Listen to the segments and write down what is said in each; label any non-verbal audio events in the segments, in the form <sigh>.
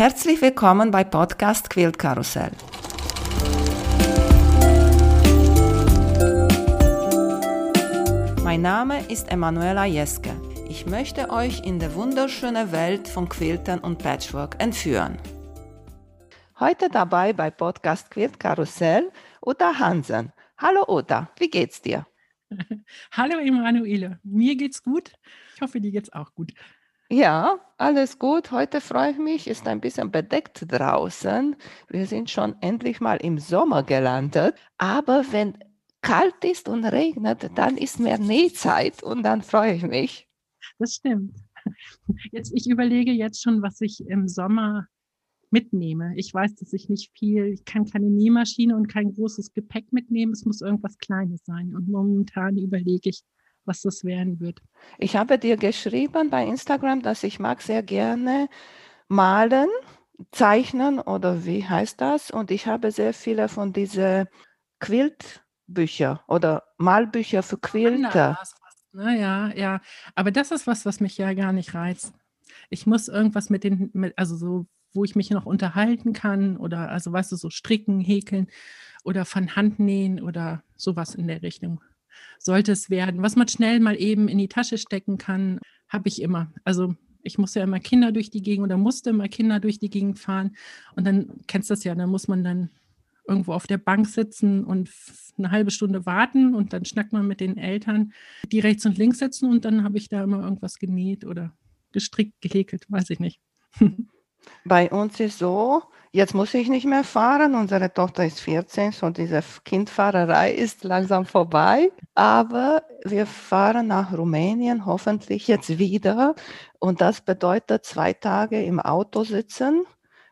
Herzlich willkommen bei Podcast Quilt Karussell. Mein Name ist Emanuela Jeske. Ich möchte euch in die wunderschöne Welt von Quiltern und Patchwork entführen. Heute dabei bei Podcast Quilt Karussell Uta Hansen. Hallo Uta, wie geht's dir? <laughs> Hallo Emanuele, mir geht's gut. Ich hoffe, dir geht's auch gut. Ja, alles gut. Heute freue ich mich, ist ein bisschen bedeckt draußen. Wir sind schon endlich mal im Sommer gelandet. Aber wenn kalt ist und regnet, dann ist mehr Nähzeit und dann freue ich mich. Das stimmt. Jetzt, ich überlege jetzt schon, was ich im Sommer mitnehme. Ich weiß, dass ich nicht viel, ich kann keine Nähmaschine und kein großes Gepäck mitnehmen. Es muss irgendwas Kleines sein. Und momentan überlege ich, was das werden wird. Ich habe dir geschrieben bei Instagram, dass ich mag sehr gerne malen, zeichnen oder wie heißt das? Und ich habe sehr viele von diesen Quiltbücher oder Malbücher für Quilter. Naja, ja, aber das ist was, was mich ja gar nicht reizt. Ich muss irgendwas mit den, mit, also so, wo ich mich noch unterhalten kann oder also weißt du, so stricken, häkeln oder von Hand nähen oder sowas in der Richtung sollte es werden. Was man schnell mal eben in die Tasche stecken kann, habe ich immer. Also ich muss ja immer Kinder durch die Gegend oder musste immer Kinder durch die Gegend fahren. Und dann kennst du das ja, dann muss man dann irgendwo auf der Bank sitzen und eine halbe Stunde warten und dann schnackt man mit den Eltern, die rechts und links sitzen und dann habe ich da immer irgendwas genäht oder gestrickt, gehäkelt, weiß ich nicht. Bei uns ist so, jetzt muss ich nicht mehr fahren. Unsere Tochter ist 14, so diese Kindfahrerei ist langsam vorbei. Aber wir fahren nach Rumänien hoffentlich jetzt wieder. Und das bedeutet zwei Tage im Auto sitzen.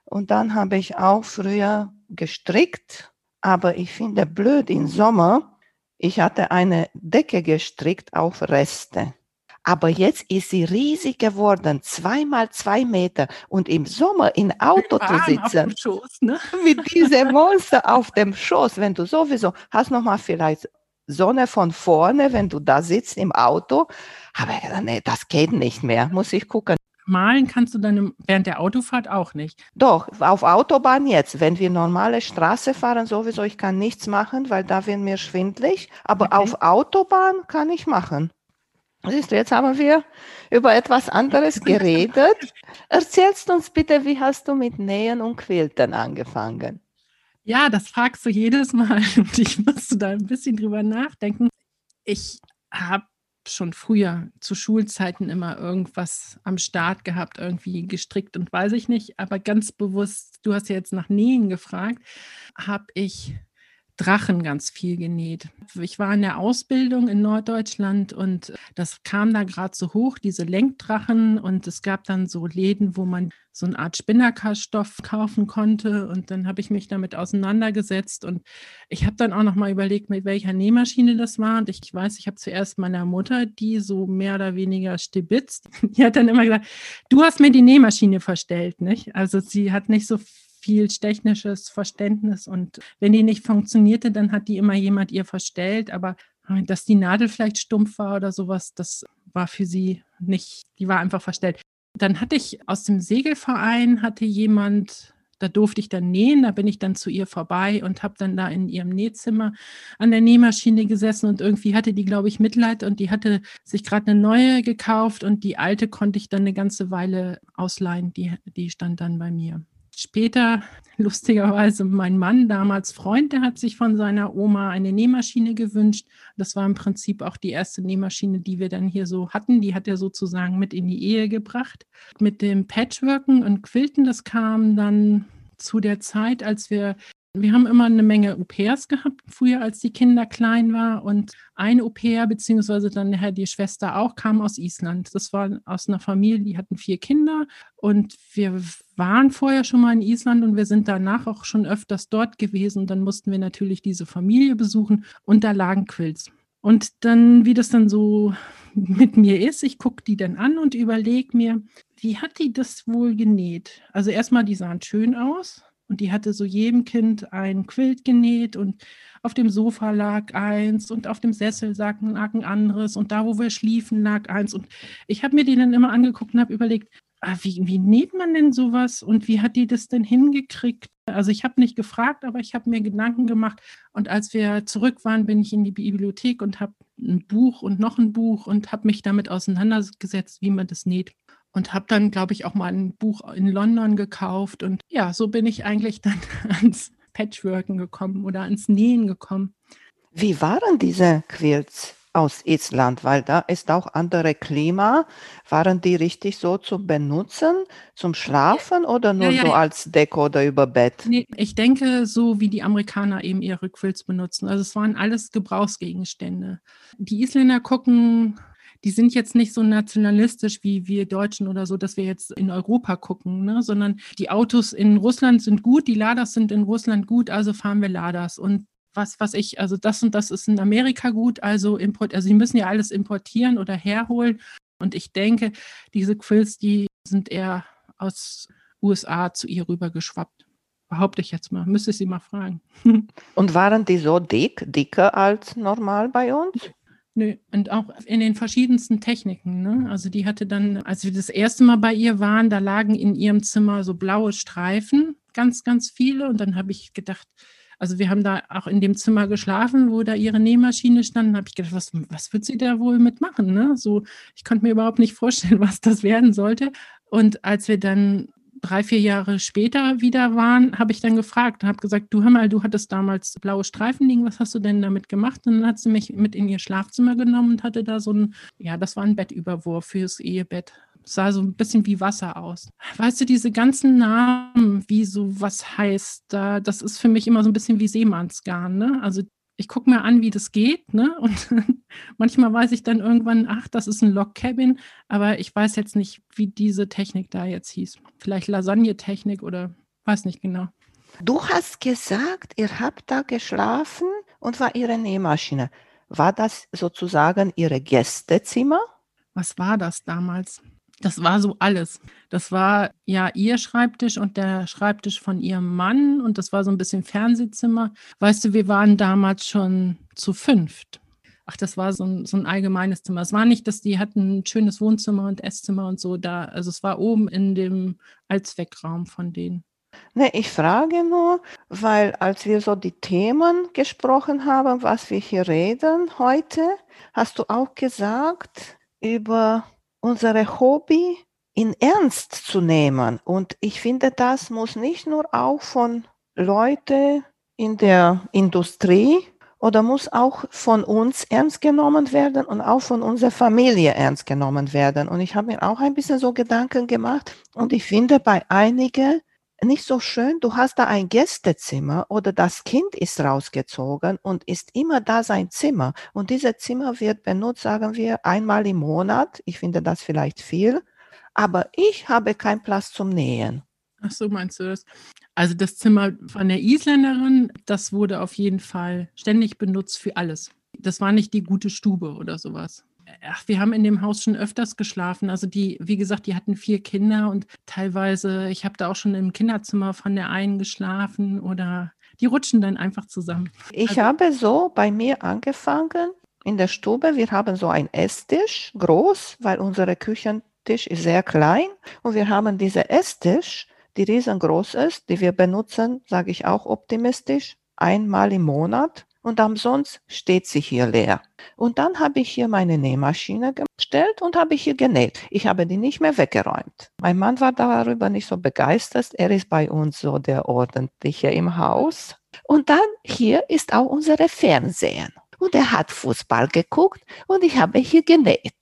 Und dann habe ich auch früher gestrickt. Aber ich finde blöd im Sommer. Ich hatte eine Decke gestrickt auf Reste. Aber jetzt ist sie riesig geworden, zweimal zwei Meter. Und im Sommer im Auto zu sitzen, Schoß, ne? <laughs> mit diesem Monster auf dem Schoß, wenn du sowieso hast noch mal vielleicht Sonne von vorne, wenn du da sitzt im Auto. Aber nee, das geht nicht mehr, muss ich gucken. Malen kannst du dann während der Autofahrt auch nicht. Doch, auf Autobahn jetzt. Wenn wir normale Straße fahren, sowieso, ich kann nichts machen, weil da wird mir schwindlig. Aber okay. auf Autobahn kann ich machen. Siehst du, jetzt haben wir über etwas anderes <laughs> geredet. Erzählst uns bitte, wie hast du mit Nähen und Quilten angefangen? Ja, das fragst du jedes Mal <laughs> und ich musste da ein bisschen drüber nachdenken. Ich habe schon früher zu Schulzeiten immer irgendwas am Start gehabt, irgendwie gestrickt und weiß ich nicht, aber ganz bewusst, du hast ja jetzt nach Nähen gefragt, habe ich Drachen ganz viel genäht. Ich war in der Ausbildung in Norddeutschland und das kam da gerade so hoch, diese Lenkdrachen. Und es gab dann so Läden, wo man so eine Art Spinnerkarstoff kaufen konnte. Und dann habe ich mich damit auseinandergesetzt. Und ich habe dann auch noch mal überlegt, mit welcher Nähmaschine das war. Und ich weiß, ich habe zuerst meiner Mutter, die so mehr oder weniger stibitzt, <laughs> die hat dann immer gesagt, du hast mir die Nähmaschine verstellt. Nicht? Also sie hat nicht so viel technisches Verständnis. Und wenn die nicht funktionierte, dann hat die immer jemand ihr verstellt, aber dass die Nadel vielleicht stumpf war oder sowas, das war für sie nicht, die war einfach verstellt. Dann hatte ich aus dem Segelverein, hatte jemand, da durfte ich dann nähen, da bin ich dann zu ihr vorbei und habe dann da in ihrem Nähzimmer an der Nähmaschine gesessen. Und irgendwie hatte die, glaube ich, Mitleid. Und die hatte sich gerade eine neue gekauft. Und die alte konnte ich dann eine ganze Weile ausleihen, die, die stand dann bei mir. Später, lustigerweise, mein Mann, damals Freund, der hat sich von seiner Oma eine Nähmaschine gewünscht. Das war im Prinzip auch die erste Nähmaschine, die wir dann hier so hatten. Die hat er sozusagen mit in die Ehe gebracht. Mit dem Patchworken und Quilten, das kam dann zu der Zeit, als wir wir haben immer eine Menge Au-pairs gehabt, früher als die Kinder klein waren. Und ein Au-pair, beziehungsweise dann nachher die Schwester auch, kam aus Island. Das war aus einer Familie, die hatten vier Kinder. Und wir waren vorher schon mal in Island und wir sind danach auch schon öfters dort gewesen. Dann mussten wir natürlich diese Familie besuchen und da lagen Quills. Und dann, wie das dann so mit mir ist, ich gucke die dann an und überlege mir, wie hat die das wohl genäht? Also erstmal, die sahen schön aus und die hatte so jedem Kind ein Quilt genäht und auf dem Sofa lag eins und auf dem Sessel lag ein anderes und da, wo wir schliefen, lag eins. Und ich habe mir die dann immer angeguckt und habe überlegt, ah, wie, wie näht man denn sowas und wie hat die das denn hingekriegt? Also ich habe nicht gefragt, aber ich habe mir Gedanken gemacht. Und als wir zurück waren, bin ich in die Bibliothek und habe ein Buch und noch ein Buch und habe mich damit auseinandergesetzt, wie man das näht. Und habe dann, glaube ich, auch mal ein Buch in London gekauft. Und ja, so bin ich eigentlich <laughs> dann ans Patchworken gekommen oder ans Nähen gekommen. Wie waren diese Quilts? aus Island, weil da ist auch andere Klima. Waren die richtig so zu benutzen, zum Schlafen oder nur ja, ja, so ja. als Deko oder über Bett? Nee, ich denke, so wie die Amerikaner eben ihre Quilts benutzen. Also es waren alles Gebrauchsgegenstände. Die Isländer gucken die sind jetzt nicht so nationalistisch wie wir Deutschen oder so, dass wir jetzt in Europa gucken, ne? sondern die Autos in Russland sind gut, die Ladas sind in Russland gut, also fahren wir Ladas. Und was, was ich, also das und das ist in Amerika gut, also import, also die müssen ja alles importieren oder herholen. Und ich denke, diese Quills, die sind eher aus USA zu ihr rüber geschwappt. Behaupte ich jetzt mal. Müsste ich sie mal fragen. <laughs> Und waren die so dick, dicker als normal bei uns? Nö, und auch in den verschiedensten Techniken. Ne? Also die hatte dann, als wir das erste Mal bei ihr waren, da lagen in ihrem Zimmer so blaue Streifen, ganz, ganz viele. Und dann habe ich gedacht, also wir haben da auch in dem Zimmer geschlafen, wo da ihre Nähmaschine stand. Habe ich gedacht, was, was wird sie da wohl mitmachen? Ne? So, ich konnte mir überhaupt nicht vorstellen, <laughs> was das werden sollte. Und als wir dann drei, vier Jahre später wieder waren, habe ich dann gefragt und habe gesagt, du hör mal, du hattest damals blaue Streifen liegen, was hast du denn damit gemacht? Und dann hat sie mich mit in ihr Schlafzimmer genommen und hatte da so ein, ja, das war ein Bettüberwurf fürs Ehebett sah so ein bisschen wie Wasser aus. Weißt du, diese ganzen Namen, wie so was heißt, da, das ist für mich immer so ein bisschen wie Seemannsgarn. Ne? Also ich gucke mir an, wie das geht, ne? <laughs> Und manchmal weiß ich dann irgendwann, ach, das ist ein Log Cabin, aber ich weiß jetzt nicht, wie diese Technik da jetzt hieß. Vielleicht Lasagne-Technik oder weiß nicht genau. Du hast gesagt, ihr habt da geschlafen und war ihre Nähmaschine. War das sozusagen ihre Gästezimmer? Was war das damals? Das war so alles. Das war ja ihr Schreibtisch und der Schreibtisch von ihrem Mann und das war so ein bisschen Fernsehzimmer. Weißt du, wir waren damals schon zu fünft. Ach, das war so ein, so ein allgemeines Zimmer. Es war nicht, dass die hatten ein schönes Wohnzimmer und Esszimmer und so da. Also es war oben in dem Allzweckraum von denen. Ne, ich frage nur, weil als wir so die Themen gesprochen haben, was wir hier reden heute, hast du auch gesagt über unsere Hobby in Ernst zu nehmen. Und ich finde, das muss nicht nur auch von Leuten in der Industrie oder muss auch von uns ernst genommen werden und auch von unserer Familie ernst genommen werden. Und ich habe mir auch ein bisschen so Gedanken gemacht und ich finde bei einigen nicht so schön, du hast da ein Gästezimmer oder das Kind ist rausgezogen und ist immer da sein Zimmer. Und dieses Zimmer wird benutzt, sagen wir, einmal im Monat. Ich finde das vielleicht viel. Aber ich habe keinen Platz zum Nähen. Ach so, meinst du das? Also das Zimmer von der Isländerin, das wurde auf jeden Fall ständig benutzt für alles. Das war nicht die gute Stube oder sowas ach, wir haben in dem Haus schon öfters geschlafen. Also die, wie gesagt, die hatten vier Kinder und teilweise, ich habe da auch schon im Kinderzimmer von der einen geschlafen oder die rutschen dann einfach zusammen. Ich also, habe so bei mir angefangen in der Stube. Wir haben so einen Esstisch, groß, weil unser Küchentisch ist sehr klein und wir haben diesen Esstisch, die riesengroß ist, die wir benutzen, sage ich auch optimistisch, einmal im Monat und ansonsten steht sie hier leer. Und dann habe ich hier meine Nähmaschine gestellt und habe hier genäht. Ich habe die nicht mehr weggeräumt. Mein Mann war darüber nicht so begeistert. Er ist bei uns so der Ordentliche im Haus. Und dann hier ist auch unsere Fernsehen. Und er hat Fußball geguckt und ich habe hier genäht.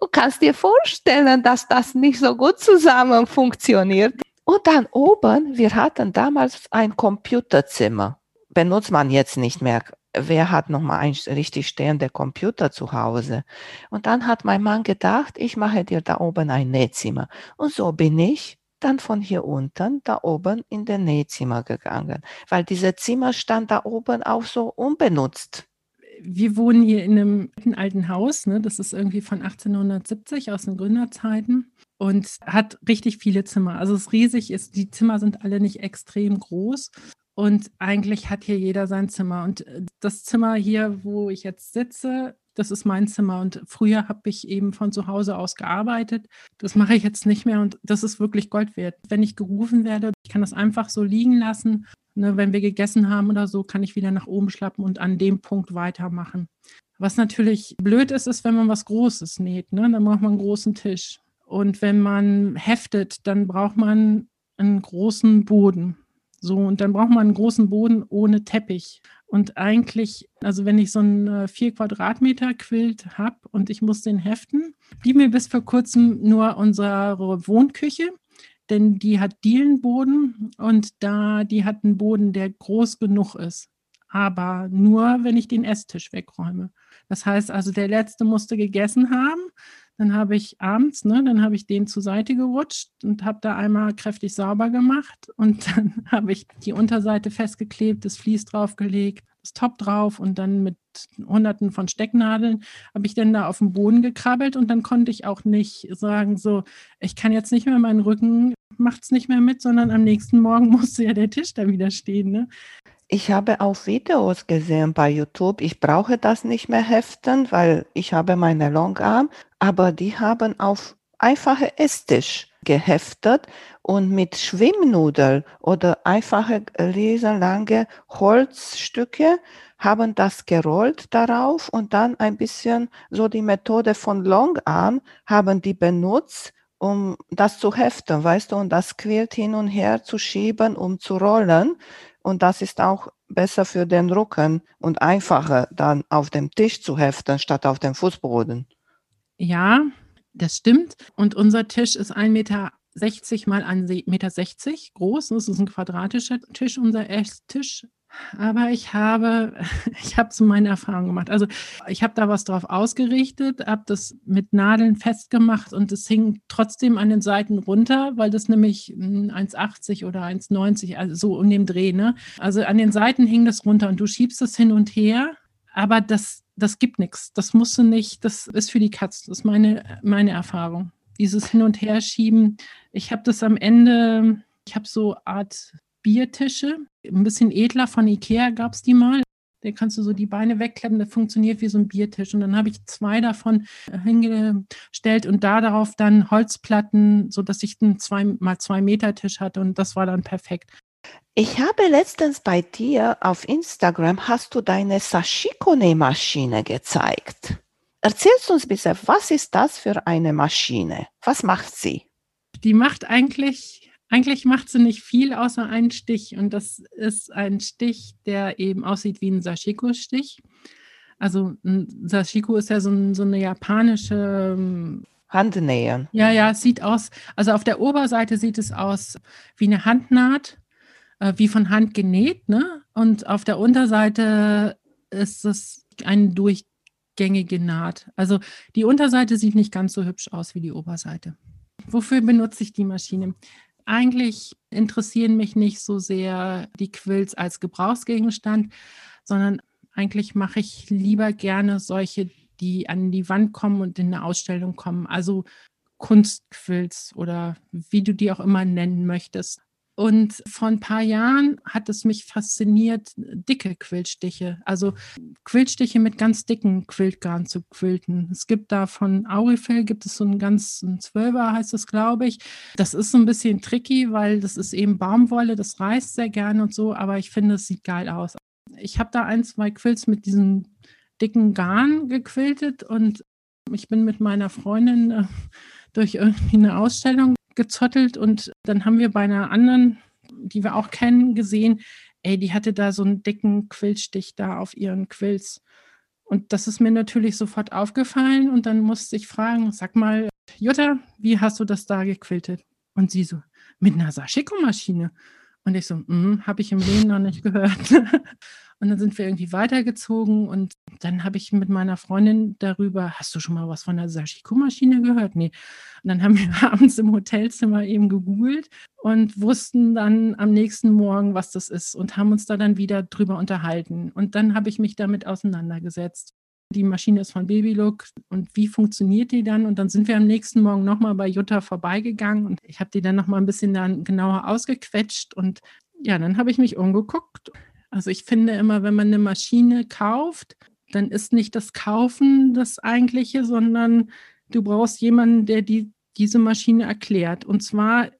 Du kannst dir vorstellen, dass das nicht so gut zusammen funktioniert. Und dann oben, wir hatten damals ein Computerzimmer benutzt man jetzt nicht mehr. Wer hat noch mal ein richtig stehender Computer zu Hause? Und dann hat mein Mann gedacht, ich mache dir da oben ein Nähzimmer. Und so bin ich dann von hier unten da oben in den Nähzimmer gegangen, weil dieses Zimmer stand da oben auch so unbenutzt. Wir wohnen hier in einem alten Haus, ne? das ist irgendwie von 1870 aus den Gründerzeiten und hat richtig viele Zimmer. Also es ist riesig, ist, die Zimmer sind alle nicht extrem groß und eigentlich hat hier jeder sein Zimmer. Und äh, das Zimmer hier, wo ich jetzt sitze, das ist mein Zimmer. Und früher habe ich eben von zu Hause aus gearbeitet. Das mache ich jetzt nicht mehr und das ist wirklich Gold wert. Wenn ich gerufen werde, ich kann das einfach so liegen lassen. Ne, wenn wir gegessen haben oder so, kann ich wieder nach oben schlappen und an dem Punkt weitermachen. Was natürlich blöd ist, ist, wenn man was Großes näht. Ne? Dann braucht man einen großen Tisch. Und wenn man heftet, dann braucht man einen großen Boden. So, und dann braucht man einen großen Boden ohne Teppich. Und eigentlich, also wenn ich so einen 4 äh, Quadratmeter Quilt habe und ich muss den heften, blieb mir bis vor kurzem nur unsere Wohnküche, denn die hat Dielenboden und da die hat einen Boden, der groß genug ist. Aber nur, wenn ich den Esstisch wegräume. Das heißt also, der letzte musste gegessen haben. Dann habe ich abends, ne, dann habe ich den zur Seite gerutscht und habe da einmal kräftig sauber gemacht und <laughs> dann habe ich die Unterseite festgeklebt, das Vlies draufgelegt, das Top drauf und dann mit hunderten von Stecknadeln habe ich dann da auf den Boden gekrabbelt und dann konnte ich auch nicht sagen, so, ich kann jetzt nicht mehr meinen Rücken, macht es nicht mehr mit, sondern am nächsten Morgen <laughs> musste ja der Tisch da wieder stehen. Ne? Ich habe auch Videos gesehen bei YouTube. Ich brauche das nicht mehr heften, weil ich habe meine Longarm, aber die haben auf einfache Esstisch geheftet und mit Schwimmnudel oder einfache riesenlange Holzstücke haben das gerollt darauf und dann ein bisschen so die Methode von Longarm haben die benutzt, um das zu heften, weißt du, und das Quilt hin und her zu schieben, um zu rollen. Und das ist auch besser für den Rücken und einfacher dann auf dem Tisch zu heften, statt auf dem Fußboden. Ja, das stimmt. Und unser Tisch ist 1,60 Meter mal 1,60 Meter groß. Das ist ein quadratischer Tisch, unser Esstisch. Aber ich habe, <laughs> ich habe so meine Erfahrung gemacht. Also ich habe da was drauf ausgerichtet, habe das mit Nadeln festgemacht und es hing trotzdem an den Seiten runter, weil das nämlich 1,80 oder 1,90, also so um den Dreh, ne? Also an den Seiten hing das runter und du schiebst es hin und her, aber das, das gibt nichts. Das musst du nicht, das ist für die Katz. Das ist meine, meine Erfahrung. Dieses Hin- und Herschieben. Ich habe das am Ende, ich habe so Art Biertische, ein bisschen edler von Ikea gab es die mal. Da kannst du so die Beine wegklemmen, der funktioniert wie so ein Biertisch. Und dann habe ich zwei davon äh, hingestellt und da darauf dann Holzplatten, sodass ich einen zwei mal zwei Meter Tisch hatte und das war dann perfekt. Ich habe letztens bei dir auf Instagram hast du deine Sashiko-Nähmaschine gezeigt. Erzählst uns bitte, was ist das für eine Maschine? Was macht sie? Die macht eigentlich eigentlich macht sie nicht viel außer einen Stich und das ist ein Stich, der eben aussieht wie ein Sashiko-Stich. Also ein Sashiko ist ja so, ein, so eine japanische ähm, Handnähen. Ja, ja, es sieht aus, also auf der Oberseite sieht es aus wie eine Handnaht, äh, wie von Hand genäht, ne? Und auf der Unterseite ist es eine durchgängige Naht. Also die Unterseite sieht nicht ganz so hübsch aus wie die Oberseite. Wofür benutze ich die Maschine? Eigentlich interessieren mich nicht so sehr die Quills als Gebrauchsgegenstand, sondern eigentlich mache ich lieber gerne solche, die an die Wand kommen und in eine Ausstellung kommen. Also Kunstquills oder wie du die auch immer nennen möchtest. Und vor ein paar Jahren hat es mich fasziniert, dicke Quiltstiche, also Quiltstiche mit ganz dicken Quiltgarn zu quilten. Es gibt da von Aurifil, gibt es so einen ganz ein Zwölfer, heißt das, glaube ich. Das ist so ein bisschen tricky, weil das ist eben Baumwolle, das reißt sehr gerne und so, aber ich finde, es sieht geil aus. Ich habe da ein, zwei Quilts mit diesen dicken Garn gequiltet und ich bin mit meiner Freundin äh, <laughs> durch irgendwie eine Ausstellung gezottelt und dann haben wir bei einer anderen, die wir auch kennen, gesehen, ey, die hatte da so einen dicken Quillstich da auf ihren Quills. Und das ist mir natürlich sofort aufgefallen und dann musste ich fragen, sag mal, Jutta, wie hast du das da gequiltet? Und sie so, mit einer Sashiko-Maschine. Und ich so, mm, habe ich im Leben noch nicht gehört. <laughs> Und dann sind wir irgendwie weitergezogen und dann habe ich mit meiner Freundin darüber, hast du schon mal was von der Sashiko-Maschine gehört? Nee. Und dann haben wir <laughs> abends im Hotelzimmer eben gegoogelt und wussten dann am nächsten Morgen, was das ist und haben uns da dann wieder drüber unterhalten. Und dann habe ich mich damit auseinandergesetzt. Die Maschine ist von Babylook und wie funktioniert die dann? Und dann sind wir am nächsten Morgen nochmal bei Jutta vorbeigegangen und ich habe die dann nochmal ein bisschen dann genauer ausgequetscht und ja, dann habe ich mich umgeguckt also ich finde immer, wenn man eine Maschine kauft, dann ist nicht das Kaufen das eigentliche, sondern du brauchst jemanden, der die, diese Maschine erklärt. Und zwar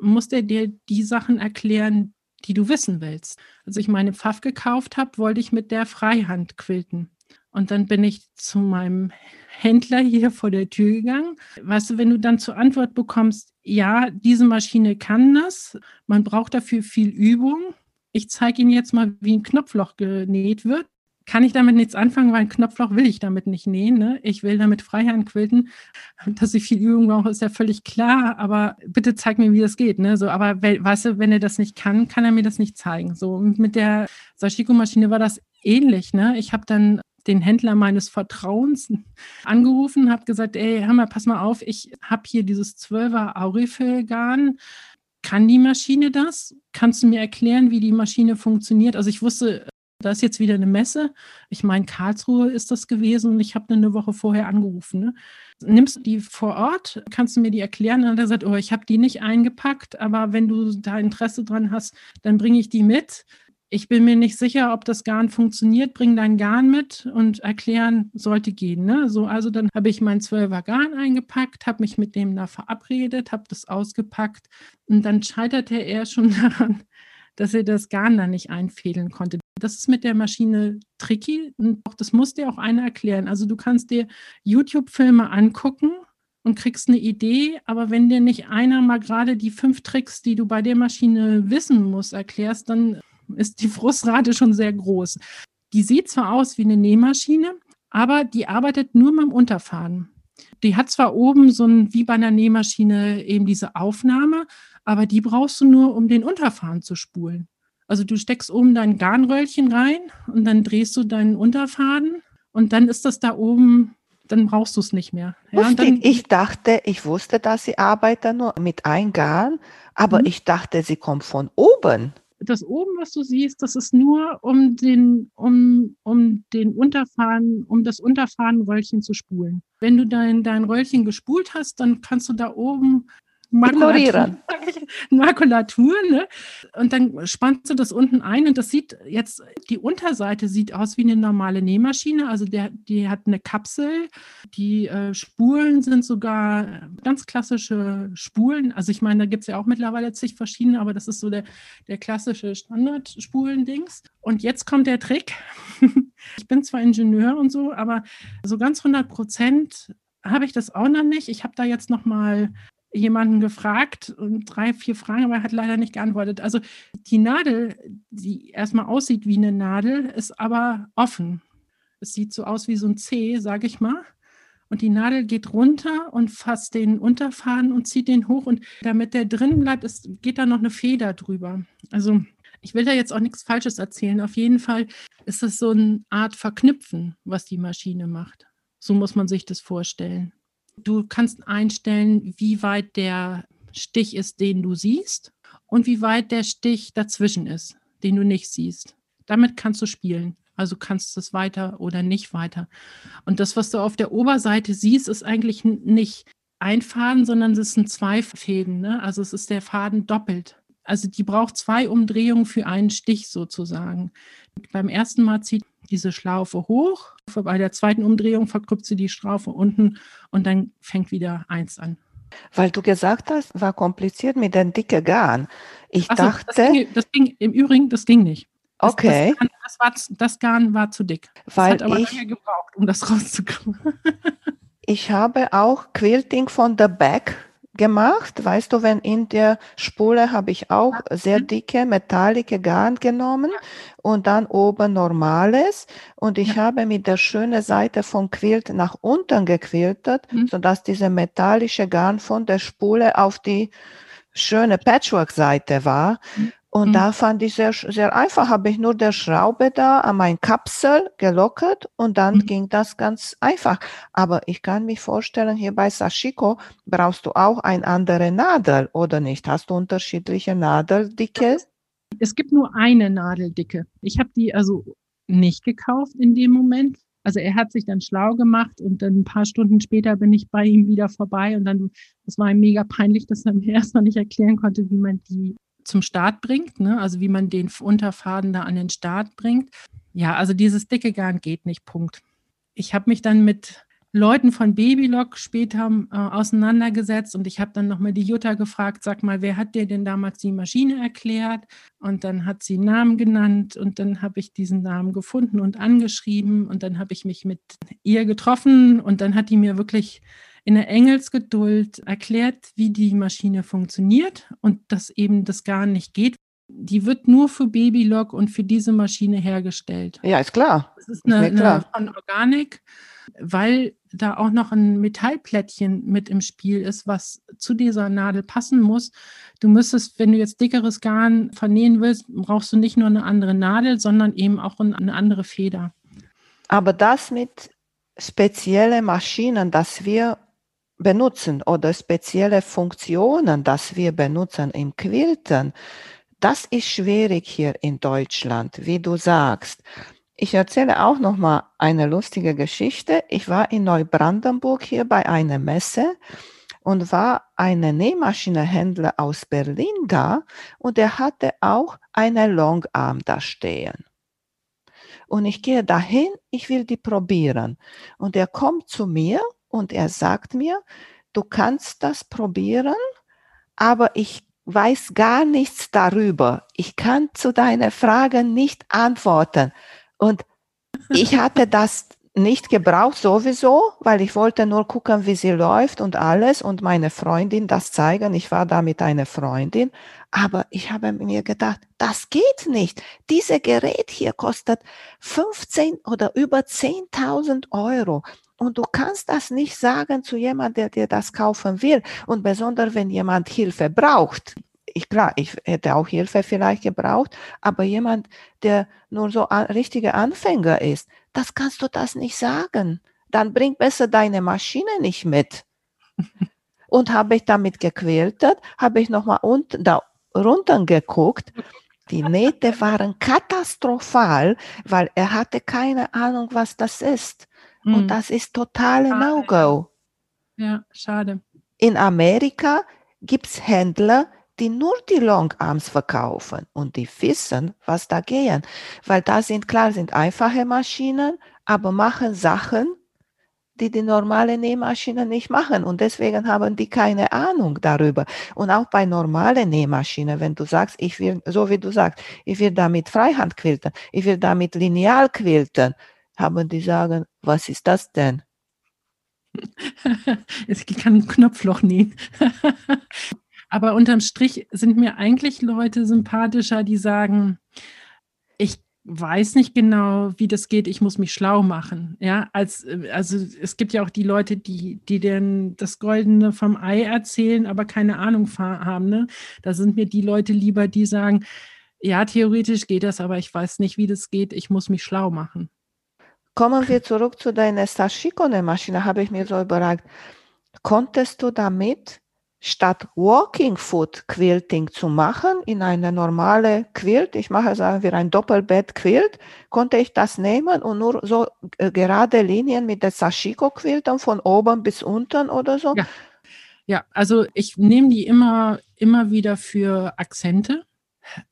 muss der dir die Sachen erklären, die du wissen willst. Als ich meine Pfaff gekauft habe, wollte ich mit der Freihand quilten. Und dann bin ich zu meinem Händler hier vor der Tür gegangen. Weißt du, wenn du dann zur Antwort bekommst, ja, diese Maschine kann das, man braucht dafür viel Übung. Ich zeige Ihnen jetzt mal, wie ein Knopfloch genäht wird. Kann ich damit nichts anfangen, weil ein Knopfloch will ich damit nicht nähen. Ne? Ich will damit Freihand quilten. Dass ich viel Übung brauche, ist ja völlig klar. Aber bitte zeig mir, wie das geht. Ne? So, aber weißt du, wenn er das nicht kann, kann er mir das nicht zeigen. So mit der Sashiko-Maschine war das ähnlich. Ne? Ich habe dann den Händler meines Vertrauens angerufen, habe gesagt, ey, hör mal, pass mal auf, ich habe hier dieses 12er Aurifil-Garn. Kann die Maschine das? Kannst du mir erklären, wie die Maschine funktioniert? Also ich wusste, da ist jetzt wieder eine Messe. Ich meine, Karlsruhe ist das gewesen und ich habe eine Woche vorher angerufen. Ne? Nimmst du die vor Ort? Kannst du mir die erklären? Und er sagt, oh, ich habe die nicht eingepackt, aber wenn du da Interesse dran hast, dann bringe ich die mit ich bin mir nicht sicher, ob das Garn funktioniert. Bring dein Garn mit und erklären sollte gehen. Ne? So, also dann habe ich mein Zwölfer Garn eingepackt, habe mich mit dem da verabredet, habe das ausgepackt und dann scheiterte er schon <laughs> daran, dass er das Garn da nicht einfädeln konnte. Das ist mit der Maschine tricky und auch das muss dir auch einer erklären. Also du kannst dir YouTube-Filme angucken und kriegst eine Idee, aber wenn dir nicht einer mal gerade die fünf Tricks, die du bei der Maschine wissen musst, erklärst, dann ist die Frustrate schon sehr groß. Die sieht zwar aus wie eine Nähmaschine, aber die arbeitet nur mit dem Unterfaden. Die hat zwar oben so ein, wie bei einer Nähmaschine, eben diese Aufnahme, aber die brauchst du nur, um den Unterfaden zu spulen. Also du steckst oben dein Garnröllchen rein und dann drehst du deinen Unterfaden und dann ist das da oben, dann brauchst du es nicht mehr. Ja, dann, ich dachte, ich wusste, dass sie arbeitet nur mit einem Garn, aber mhm. ich dachte, sie kommt von oben das oben, was du siehst, das ist nur, um den, um, um den Unterfahren, um das Unterfahrenröllchen zu spulen. Wenn du dein, dein Röllchen gespult hast, dann kannst du da oben Makulatur, <laughs> Makulatur ne? Und dann spannst du das unten ein und das sieht jetzt, die Unterseite sieht aus wie eine normale Nähmaschine. Also der, die hat eine Kapsel. Die äh, Spulen sind sogar ganz klassische Spulen. Also ich meine, da gibt es ja auch mittlerweile zig verschiedene, aber das ist so der, der klassische Standard-Spulen-Dings. Und jetzt kommt der Trick. <laughs> ich bin zwar Ingenieur und so, aber so ganz 100 Prozent habe ich das auch noch nicht. Ich habe da jetzt noch mal jemanden gefragt und drei, vier Fragen, aber er hat leider nicht geantwortet. Also die Nadel, die erstmal aussieht wie eine Nadel, ist aber offen. Es sieht so aus wie so ein C, sage ich mal. Und die Nadel geht runter und fasst den Unterfaden und zieht den hoch. Und damit der drin bleibt, ist, geht da noch eine Feder drüber. Also ich will da jetzt auch nichts Falsches erzählen. Auf jeden Fall ist es so eine Art Verknüpfen, was die Maschine macht. So muss man sich das vorstellen. Du kannst einstellen, wie weit der Stich ist, den du siehst und wie weit der Stich dazwischen ist, den du nicht siehst. Damit kannst du spielen. Also kannst du es weiter oder nicht weiter. Und das, was du auf der Oberseite siehst, ist eigentlich nicht ein Faden, sondern es sind zwei Fäden. Ne? Also es ist der Faden doppelt. Also die braucht zwei Umdrehungen für einen Stich sozusagen. Beim ersten Mal zieht diese Schlaufe hoch, bei der zweiten Umdrehung verkrüppt sie die Schlaufe unten und dann fängt wieder eins an. Weil du gesagt hast, war kompliziert mit den dicken Garn. Ich so, dachte. Das ging, das ging, Im Übrigen, das ging nicht. Das, okay. Das, das, war, das Garn war zu dick. Das Weil hat aber ich, lange gebraucht, um das <laughs> rauszukommen. ich habe auch Quilting von The Back gemacht. Weißt du, wenn in der Spule habe ich auch sehr dicke metallische Garn genommen und dann oben normales. Und ich ja. habe mit der schönen Seite vom Quilt nach unten gequiltet, mhm. sodass diese metallische Garn von der Spule auf die schöne Patchwork-Seite war. Mhm. Und mhm. da fand ich sehr, sehr einfach, habe ich nur der Schraube da an mein Kapsel gelockert und dann mhm. ging das ganz einfach. Aber ich kann mich vorstellen, hier bei Sashiko brauchst du auch eine andere Nadel oder nicht? Hast du unterschiedliche Nadeldicke? Es gibt nur eine Nadeldicke. Ich habe die also nicht gekauft in dem Moment. Also er hat sich dann schlau gemacht und dann ein paar Stunden später bin ich bei ihm wieder vorbei und dann, das war ihm mega peinlich, dass er mir <laughs> erst noch nicht erklären konnte, wie man die zum Start bringt, ne? also wie man den Unterfaden da an den Start bringt. Ja, also dieses dicke Garn geht nicht, Punkt. ich habe mich dann mit Leuten von Babylock später äh, auseinandergesetzt und ich habe dann nochmal die Jutta gefragt, sag mal, wer hat dir denn damals die Maschine erklärt? Und dann hat sie einen Namen genannt und dann habe ich diesen Namen gefunden und angeschrieben und dann habe ich mich mit ihr getroffen und dann hat die mir wirklich in der Engelsgeduld erklärt, wie die Maschine funktioniert und dass eben das gar nicht geht. Die wird nur für Babylock und für diese Maschine hergestellt. Ja, ist klar. Das ist eine, eine von Organik weil da auch noch ein Metallplättchen mit im Spiel ist, was zu dieser Nadel passen muss. Du müsstest, wenn du jetzt dickeres Garn vernähen willst, brauchst du nicht nur eine andere Nadel, sondern eben auch eine andere Feder. Aber das mit speziellen Maschinen, das wir benutzen oder spezielle Funktionen, das wir benutzen im Quilten, das ist schwierig hier in Deutschland, wie du sagst. Ich erzähle auch noch mal eine lustige Geschichte. Ich war in Neubrandenburg hier bei einer Messe und war ein Nähmaschinenhändler aus Berlin da und er hatte auch eine Longarm da stehen. Und ich gehe dahin, ich will die probieren. Und er kommt zu mir und er sagt mir, du kannst das probieren, aber ich weiß gar nichts darüber. Ich kann zu deiner Frage nicht antworten. Und ich hatte <laughs> das nicht gebraucht sowieso, weil ich wollte nur gucken, wie sie läuft und alles und meine Freundin das zeigen. Ich war da mit einer Freundin, aber ich habe mir gedacht, das geht nicht. Diese Gerät hier kostet 15 oder über 10.000 Euro. Und du kannst das nicht sagen zu jemandem, der dir das kaufen will. Und besonders, wenn jemand Hilfe braucht ich klar, ich hätte auch Hilfe vielleicht gebraucht, aber jemand, der nur so ein richtiger Anfänger ist, das kannst du das nicht sagen. Dann bring besser deine Maschine nicht mit. <laughs> Und habe ich damit gequältet, habe ich nochmal unten da runter geguckt. Die Nähte waren katastrophal, weil er hatte keine Ahnung, was das ist. Hm. Und das ist totale No-Go. Ja, schade. In Amerika gibt es Händler, die nur die Longarms verkaufen und die wissen, was da gehen. Weil da sind klar, sind einfache Maschinen, aber machen Sachen, die die normale Nähmaschinen nicht machen. Und deswegen haben die keine Ahnung darüber. Und auch bei normalen Nähmaschinen, wenn du sagst, ich will, so wie du sagst, ich will damit Freihand quilten, ich will damit Lineal quilten, haben die sagen, was ist das denn? Ich kann ein Knopfloch nähen. <laughs> Aber unterm Strich sind mir eigentlich Leute sympathischer, die sagen, ich weiß nicht genau, wie das geht, ich muss mich schlau machen. Ja, als, also es gibt ja auch die Leute, die, die denn das Goldene vom Ei erzählen, aber keine Ahnung haben. Ne? Da sind mir die Leute lieber, die sagen, ja, theoretisch geht das, aber ich weiß nicht, wie das geht, ich muss mich schlau machen. Kommen wir zurück zu deiner Sashikone-Maschine, habe ich mir so überlegt. Konntest du damit statt Walking Foot Quilting zu machen in eine normale Quilt, ich mache sagen wir ein Doppelbett Quilt, konnte ich das nehmen und nur so äh, gerade Linien mit der Sashiko Quilten von oben bis unten oder so. Ja. ja, also ich nehme die immer immer wieder für Akzente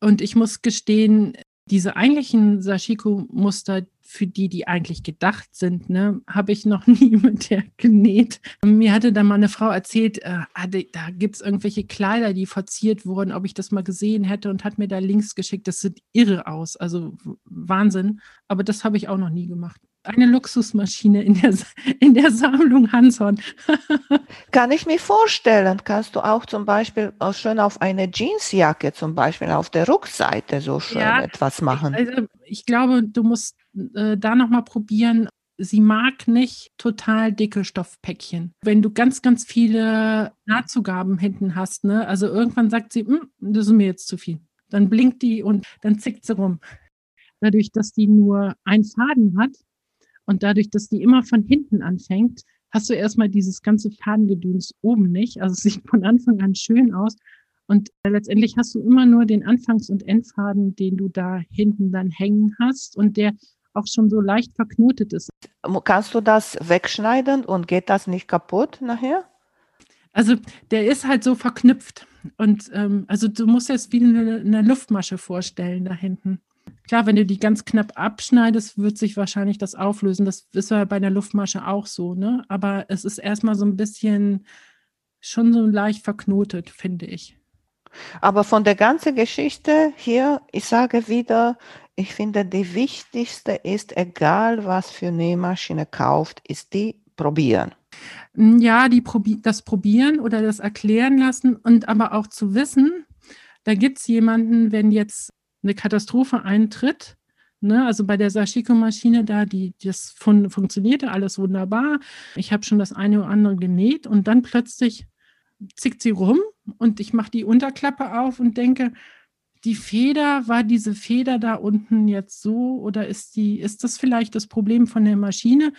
und ich muss gestehen, diese eigentlichen Sashiko-Muster, für die, die eigentlich gedacht sind, ne, habe ich noch <laughs> nie mit der genäht. Mir hatte da mal eine Frau erzählt, äh, ah, da gibt es irgendwelche Kleider, die verziert wurden, ob ich das mal gesehen hätte und hat mir da Links geschickt. Das sieht irre aus, also Wahnsinn. Aber das habe ich auch noch nie gemacht. Eine Luxusmaschine in der, in der Sammlung Hanshorn. <laughs> Kann ich mir vorstellen. Kannst du auch zum Beispiel auch schön auf eine Jeansjacke zum Beispiel auf der Rückseite so schön ja, etwas machen? Also ich glaube, du musst äh, da nochmal probieren. Sie mag nicht total dicke Stoffpäckchen. Wenn du ganz, ganz viele Nahtzugaben hinten hast, ne, also irgendwann sagt sie, hm, das ist mir jetzt zu viel. Dann blinkt die und dann zickt sie rum. Dadurch, dass die nur einen Faden hat und dadurch, dass die immer von hinten anfängt, hast du erstmal dieses ganze Fadengedöns oben nicht. Also es <laughs> sieht von Anfang an schön aus. Und letztendlich hast du immer nur den Anfangs- und Endfaden, den du da hinten dann hängen hast. Und der auch schon so leicht verknotet ist. Kannst du das wegschneiden und geht das nicht kaputt nachher? Also der ist halt so verknüpft. Und ähm, also du musst jetzt wie eine, eine Luftmasche vorstellen da hinten. Klar, wenn du die ganz knapp abschneidest, wird sich wahrscheinlich das auflösen. Das ist ja bei der Luftmasche auch so, ne? Aber es ist erstmal so ein bisschen schon so leicht verknotet, finde ich. Aber von der ganzen Geschichte hier, ich sage wieder, ich finde, die wichtigste ist, egal was für Nähmaschine kauft, ist die probieren. Hm, ja, die probi das probieren oder das erklären lassen und aber auch zu wissen, da gibt es jemanden, wenn jetzt eine Katastrophe eintritt, ne, also bei der Sashiko-Maschine da, die, das fun funktionierte alles wunderbar. Ich habe schon das eine oder andere genäht und dann plötzlich zickt sie rum und ich mache die Unterklappe auf und denke, die Feder, war diese Feder da unten jetzt so oder ist die, ist das vielleicht das Problem von der Maschine?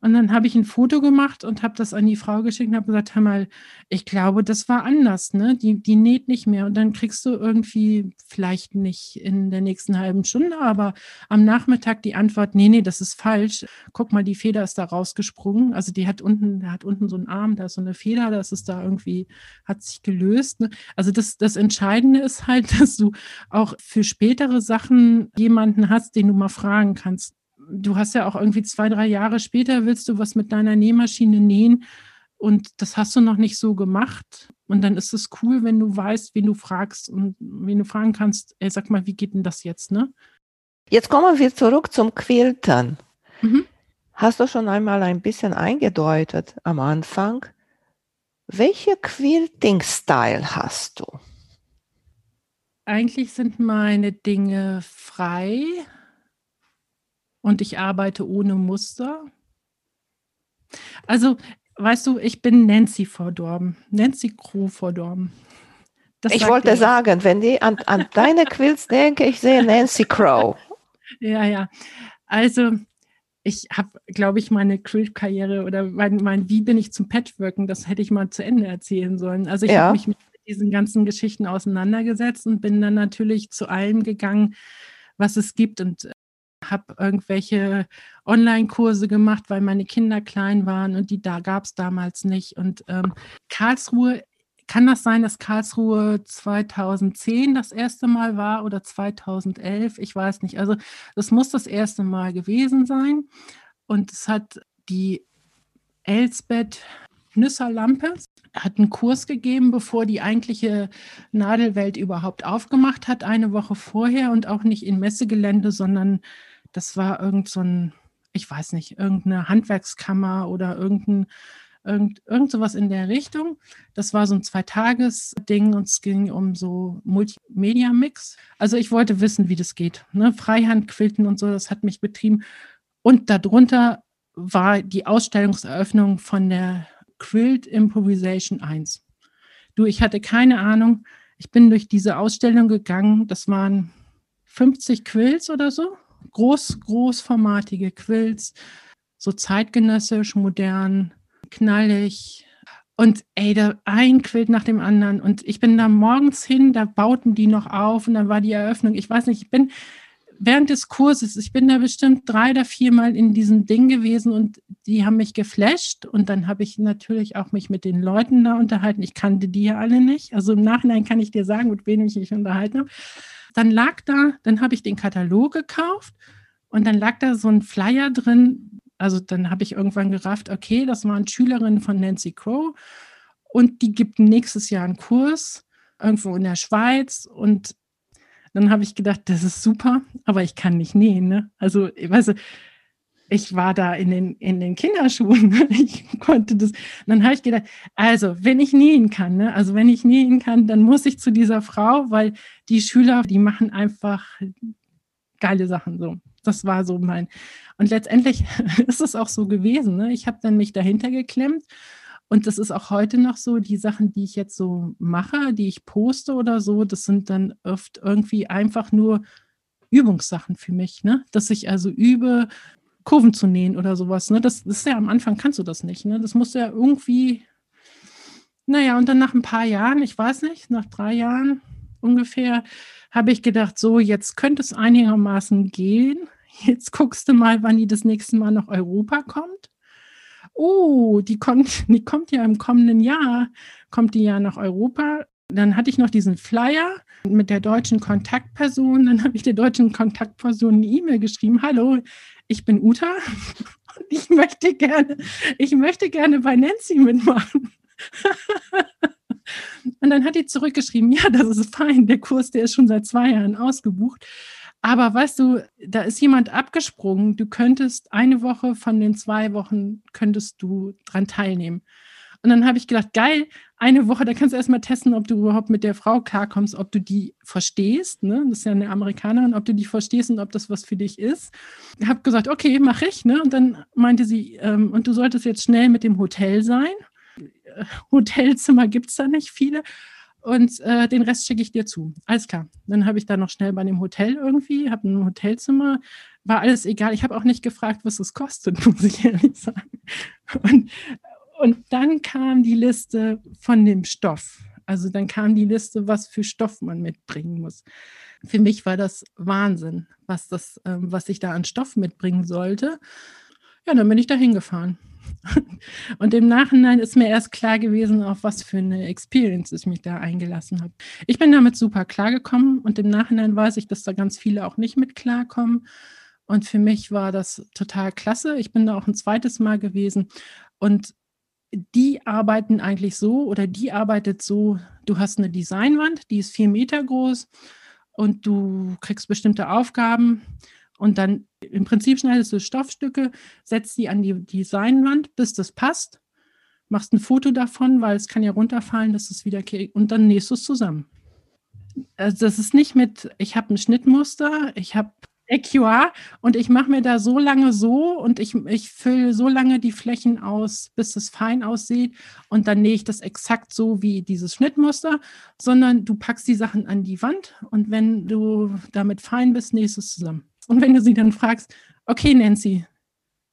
Und dann habe ich ein Foto gemacht und habe das an die Frau geschickt und habe gesagt, hör mal, ich glaube, das war anders, ne? Die, die näht nicht mehr. Und dann kriegst du irgendwie, vielleicht nicht in der nächsten halben Stunde, aber am Nachmittag die Antwort, nee, nee, das ist falsch. Guck mal, die Feder ist da rausgesprungen. Also die hat unten, der hat unten so einen Arm, da ist so eine Feder, das ist da irgendwie, hat sich gelöst. Ne? Also das, das Entscheidende ist halt, <laughs> dass du auch für spätere Sachen jemanden hast, den du mal fragen kannst du hast ja auch irgendwie zwei, drei Jahre später willst du was mit deiner Nähmaschine nähen und das hast du noch nicht so gemacht. Und dann ist es cool, wenn du weißt, wen du fragst und wen du fragen kannst, ey, sag mal, wie geht denn das jetzt, ne? Jetzt kommen wir zurück zum Quilten. Mhm. Hast du schon einmal ein bisschen eingedeutet am Anfang? Welche Quilting-Style hast du? Eigentlich sind meine Dinge frei und ich arbeite ohne Muster. Also, weißt du, ich bin Nancy verdorben, Nancy Crow verdorben. Das ich wollte ja. sagen, wenn ich an, an deine Quills denke, ich sehe Nancy Crow. <laughs> Ja, ja. Also, ich habe, glaube ich, meine Quilt-Karriere oder mein, mein, wie bin ich zum Patchworken, das hätte ich mal zu Ende erzählen sollen. Also ich ja. habe mich mit diesen ganzen Geschichten auseinandergesetzt und bin dann natürlich zu allem gegangen, was es gibt. Und habe irgendwelche Online-Kurse gemacht, weil meine Kinder klein waren und die da gab es damals nicht. Und ähm, Karlsruhe, kann das sein, dass Karlsruhe 2010 das erste Mal war oder 2011? Ich weiß nicht. Also das muss das erste Mal gewesen sein. Und es hat die Elsbeth Nüsser-Lampe hat einen Kurs gegeben, bevor die eigentliche Nadelwelt überhaupt aufgemacht hat, eine Woche vorher und auch nicht in Messegelände, sondern das war irgend so ein, ich weiß nicht, irgendeine Handwerkskammer oder irgendein, irgend, irgend sowas in der Richtung. Das war so ein Zweitages-Ding und es ging um so Multimedia-Mix. Also ich wollte wissen, wie das geht. Ne? Freihandquilten und so, das hat mich betrieben. Und darunter war die Ausstellungseröffnung von der Quilt Improvisation 1. Du, ich hatte keine Ahnung. Ich bin durch diese Ausstellung gegangen. Das waren 50 Quills oder so. Groß, großformatige Quills. So zeitgenössisch, modern, knallig. Und ey, da ein Quilt nach dem anderen. Und ich bin da morgens hin, da bauten die noch auf und dann war die Eröffnung. Ich weiß nicht, ich bin während des Kurses, ich bin da bestimmt drei oder viermal in diesem Ding gewesen und die haben mich geflasht und dann habe ich natürlich auch mich mit den Leuten da unterhalten. Ich kannte die ja alle nicht. Also im Nachhinein kann ich dir sagen, mit wem ich mich unterhalten habe. Dann lag da, dann habe ich den Katalog gekauft und dann lag da so ein Flyer drin. Also dann habe ich irgendwann gerafft, okay, das waren Schülerinnen von Nancy Crow und die gibt nächstes Jahr einen Kurs irgendwo in der Schweiz und dann habe ich gedacht, das ist super, aber ich kann nicht nähen. Ne? Also, weißt du, ich war da in den, in den Kinderschuhen. <laughs> Ich konnte das. dann habe ich gedacht, also, wenn ich nähen kann, ne? also wenn ich nähen kann, dann muss ich zu dieser Frau, weil die Schüler, die machen einfach geile Sachen so. Das war so mein. Und letztendlich <laughs> ist es auch so gewesen. Ne? Ich habe dann mich dahinter geklemmt und das ist auch heute noch so, die Sachen, die ich jetzt so mache, die ich poste oder so, das sind dann oft irgendwie einfach nur Übungssachen für mich, ne? Dass ich also übe, Kurven zu nähen oder sowas. Ne? Das, das ist ja am Anfang kannst du das nicht. Ne? Das musst du ja irgendwie, naja, und dann nach ein paar Jahren, ich weiß nicht, nach drei Jahren ungefähr, habe ich gedacht, so, jetzt könnte es einigermaßen gehen. Jetzt guckst du mal, wann die das nächste Mal nach Europa kommt oh, die kommt, <laughs> die kommt ja im kommenden Jahr, kommt die ja nach Europa. Dann hatte ich noch diesen Flyer mit der deutschen Kontaktperson. Dann habe ich der deutschen Kontaktperson eine E-Mail geschrieben. Hallo, ich bin Uta und <laughs> ich möchte gerne, ich möchte gerne bei Nancy mitmachen. <laughs> und dann hat die zurückgeschrieben, ja, das ist fein, der Kurs, der ist schon seit zwei Jahren ausgebucht. Aber weißt du, da ist jemand abgesprungen. Du könntest eine Woche von den zwei Wochen könntest du dran teilnehmen. Und dann habe ich gedacht, geil, eine Woche, da kannst du erstmal testen, ob du überhaupt mit der Frau klarkommst, ob du die verstehst. Ne? Das ist ja eine Amerikanerin, ob du die verstehst und ob das was für dich ist. Ich habe gesagt, okay, mache ich. Ne? Und dann meinte sie, ähm, und du solltest jetzt schnell mit dem Hotel sein. Äh, Hotelzimmer gibt es da nicht viele. Und äh, den Rest schicke ich dir zu. Alles klar. Dann habe ich da noch schnell bei dem Hotel irgendwie, habe ein Hotelzimmer, war alles egal. Ich habe auch nicht gefragt, was es kostet, <laughs> muss ich ehrlich sagen. Und und dann kam die Liste von dem Stoff. Also dann kam die Liste, was für Stoff man mitbringen muss. Für mich war das Wahnsinn, was, das, ähm, was ich da an Stoff mitbringen sollte. Ja, dann bin ich da hingefahren. <laughs> Und im Nachhinein ist mir erst klar gewesen, auf was für eine Experience ich mich da eingelassen habe. Ich bin damit super klargekommen und im Nachhinein weiß ich, dass da ganz viele auch nicht mit klarkommen. Und für mich war das total klasse. Ich bin da auch ein zweites Mal gewesen. Und die arbeiten eigentlich so oder die arbeitet so, du hast eine Designwand, die ist vier Meter groß und du kriegst bestimmte Aufgaben und dann im Prinzip schneidest du Stoffstücke, setzt sie an die Designwand, bis das passt, machst ein Foto davon, weil es kann ja runterfallen, dass es wieder und dann nähst du es zusammen. Also das ist nicht mit, ich habe ein Schnittmuster, ich habe EQA und ich mache mir da so lange so und ich, ich fülle so lange die Flächen aus, bis es fein aussieht und dann nähe ich das exakt so wie dieses Schnittmuster, sondern du packst die Sachen an die Wand und wenn du damit fein bist, nähst es zusammen. Und wenn du sie dann fragst, okay Nancy,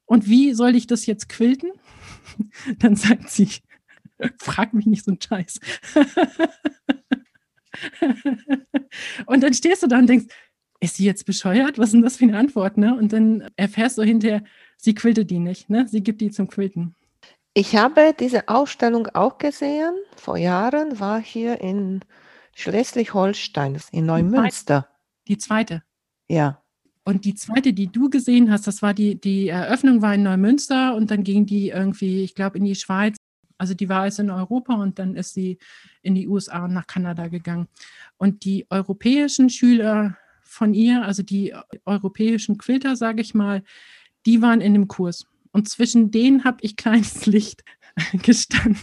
und wie soll ich das jetzt quilten? <laughs> Dann sagt sie, <laughs> frag mich nicht so einen Scheiß. <laughs> und dann stehst du da und denkst, ist sie jetzt bescheuert? Was ist denn das für eine Antwort? Ne? Und dann erfährst du hinterher, sie quiltet die nicht, ne? sie gibt die zum Quilten. Ich habe diese Ausstellung auch gesehen. Vor Jahren war hier in Schleswig-Holstein, in Neumünster. Die zweite. Ja. Und die zweite, die du gesehen hast, das war die, die Eröffnung war in Neumünster und dann ging die irgendwie, ich glaube, in die Schweiz. Also die war jetzt in Europa und dann ist sie in die USA und nach Kanada gegangen. Und die europäischen Schüler von ihr, also die europäischen Quilter, sage ich mal, die waren in dem Kurs. Und zwischen denen habe ich kleines <laughs> Licht gestanden.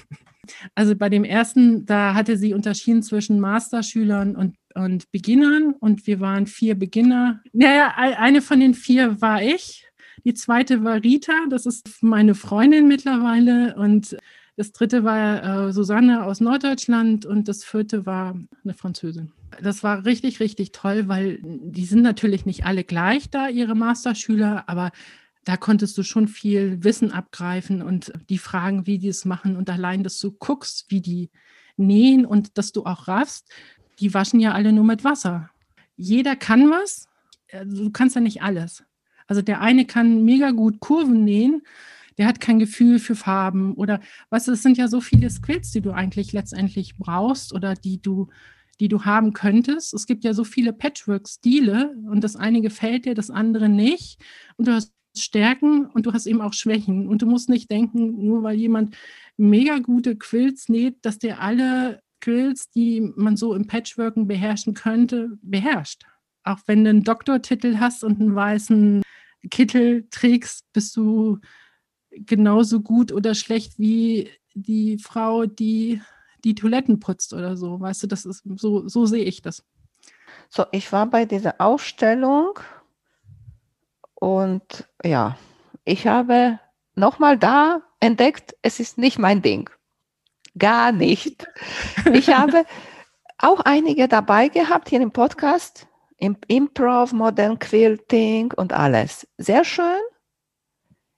Also bei dem ersten, da hatte sie unterschieden zwischen Masterschülern und, und Beginnern und wir waren vier Beginner. Naja, eine von den vier war ich. Die zweite war Rita, das ist meine Freundin mittlerweile. Und das dritte war äh, Susanne aus Norddeutschland und das vierte war eine Französin. Das war richtig, richtig toll, weil die sind natürlich nicht alle gleich da, ihre Masterschüler, aber da konntest du schon viel Wissen abgreifen und die Fragen, wie die es machen und allein, dass du guckst, wie die nähen und dass du auch raffst, die waschen ja alle nur mit Wasser. Jeder kann was, also du kannst ja nicht alles. Also der eine kann mega gut Kurven nähen, der hat kein Gefühl für Farben oder was, es sind ja so viele Skills, die du eigentlich letztendlich brauchst oder die du die du haben könntest. Es gibt ja so viele Patchwork-Stile und das eine gefällt dir, das andere nicht. Und du hast Stärken und du hast eben auch Schwächen. Und du musst nicht denken, nur weil jemand mega gute Quills näht, dass der alle Quills, die man so im Patchworken beherrschen könnte, beherrscht. Auch wenn du einen Doktortitel hast und einen weißen Kittel trägst, bist du genauso gut oder schlecht wie die Frau, die die Toiletten putzt oder so. Weißt du, das ist so, so sehe ich das. So, ich war bei dieser Ausstellung und ja, ich habe nochmal da entdeckt, es ist nicht mein Ding. Gar nicht. <laughs> Ich habe auch einige dabei gehabt hier im Podcast, im Improv, Modern Quilting und alles. Sehr schön.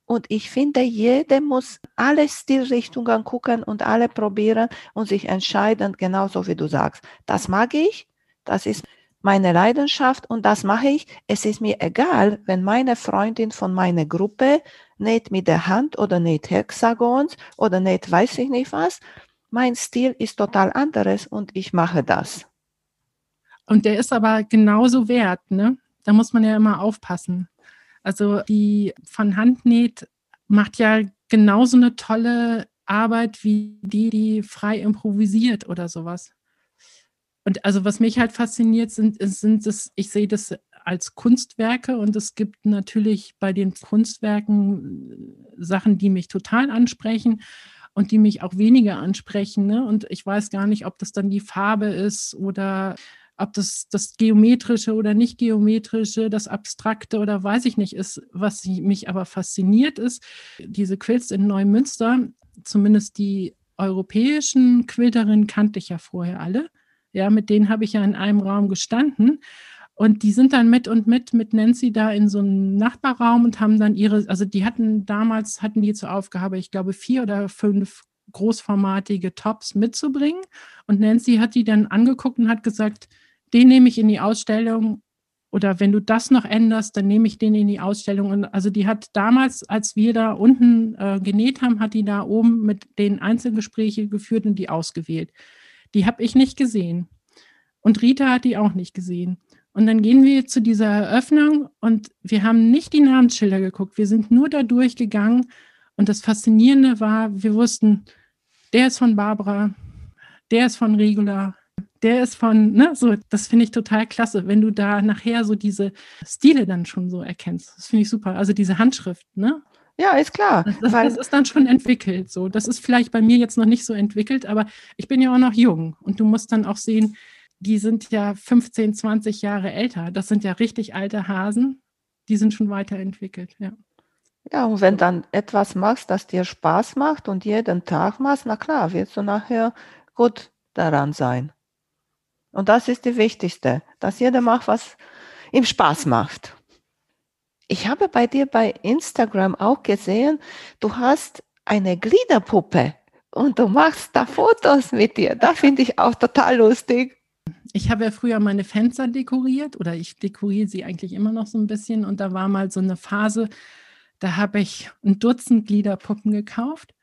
Und ich finde, jeder muss alle Stilrichtungen gucken und alle probieren und sich entscheiden, genauso wie du sagst. Das mag ich, das ist meine Leidenschaft und das mache ich. Es ist mir egal, wenn meine Freundin von meiner Gruppe näht mit der Hand oder näht Hexagons oder näht weiß ich nicht was. mein Stil ist total anderes und ich mache das. Und der ist aber genauso wert, ne? Da muss man ja immer aufpassen. Also die von Hand näht macht ja genauso eine tolle Arbeit wie die, die frei improvisiert oder sowas. Und also was mich halt fasziniert, sind, sind das, ich sehe das als Kunstwerke und es gibt natürlich bei den Kunstwerken äh, Sachen, die mich total ansprechen und die mich auch weniger ansprechen. Ne? Und ich weiß gar nicht, ob das dann die Farbe ist oder ob das das Geometrische oder nicht Geometrische, das Abstrakte oder weiß ich nicht ist. Was mich aber fasziniert ist, diese Quilts in Neumünster, zumindest die europäischen Quilterinnen kannte ich ja vorher alle. Ja, mit denen habe ich ja in einem Raum gestanden. Und die sind dann mit und mit mit Nancy da in so einem Nachbarraum und haben dann ihre, also die hatten damals, hatten die zur Aufgabe, ich glaube, vier oder fünf großformatige Tops mitzubringen. Und Nancy hat die dann angeguckt und hat gesagt, den nehme ich in die Ausstellung oder wenn du das noch änderst, dann nehme ich den in die Ausstellung. Und also die hat damals, als wir da unten äh, genäht haben, hat die da oben mit den Einzelgespräche geführt und die ausgewählt. Die habe ich nicht gesehen. Und Rita hat die auch nicht gesehen. Und dann gehen wir zu dieser Eröffnung und wir haben nicht die Namensschilder geguckt. Wir sind nur da durchgegangen. Und das Faszinierende war, wir wussten, der ist von Barbara, der ist von Regula, der ist von, ne, so, das finde ich total klasse, wenn du da nachher so diese Stile dann schon so erkennst. Das finde ich super. Also diese Handschrift, ne? Ja, ist klar. Das, das, ist dann schon entwickelt. So, das ist vielleicht bei mir jetzt noch nicht so entwickelt, aber ich bin ja auch noch jung und du musst dann auch sehen, die sind ja 15, 20 Jahre älter. Das sind ja richtig alte Hasen. Die sind schon weiterentwickelt, ja. Ja, und wenn dann etwas machst, das dir Spaß macht und jeden Tag machst, na klar, wirst du nachher gut daran sein. Und das ist die wichtigste, dass jeder macht, was ihm Spaß macht. Ich habe bei dir bei Instagram auch gesehen, du hast eine Gliederpuppe und du machst da Fotos mit dir. Da finde ich auch total lustig. Ich habe ja früher meine Fenster dekoriert oder ich dekoriere sie eigentlich immer noch so ein bisschen und da war mal so eine Phase, da habe ich ein Dutzend Gliederpuppen gekauft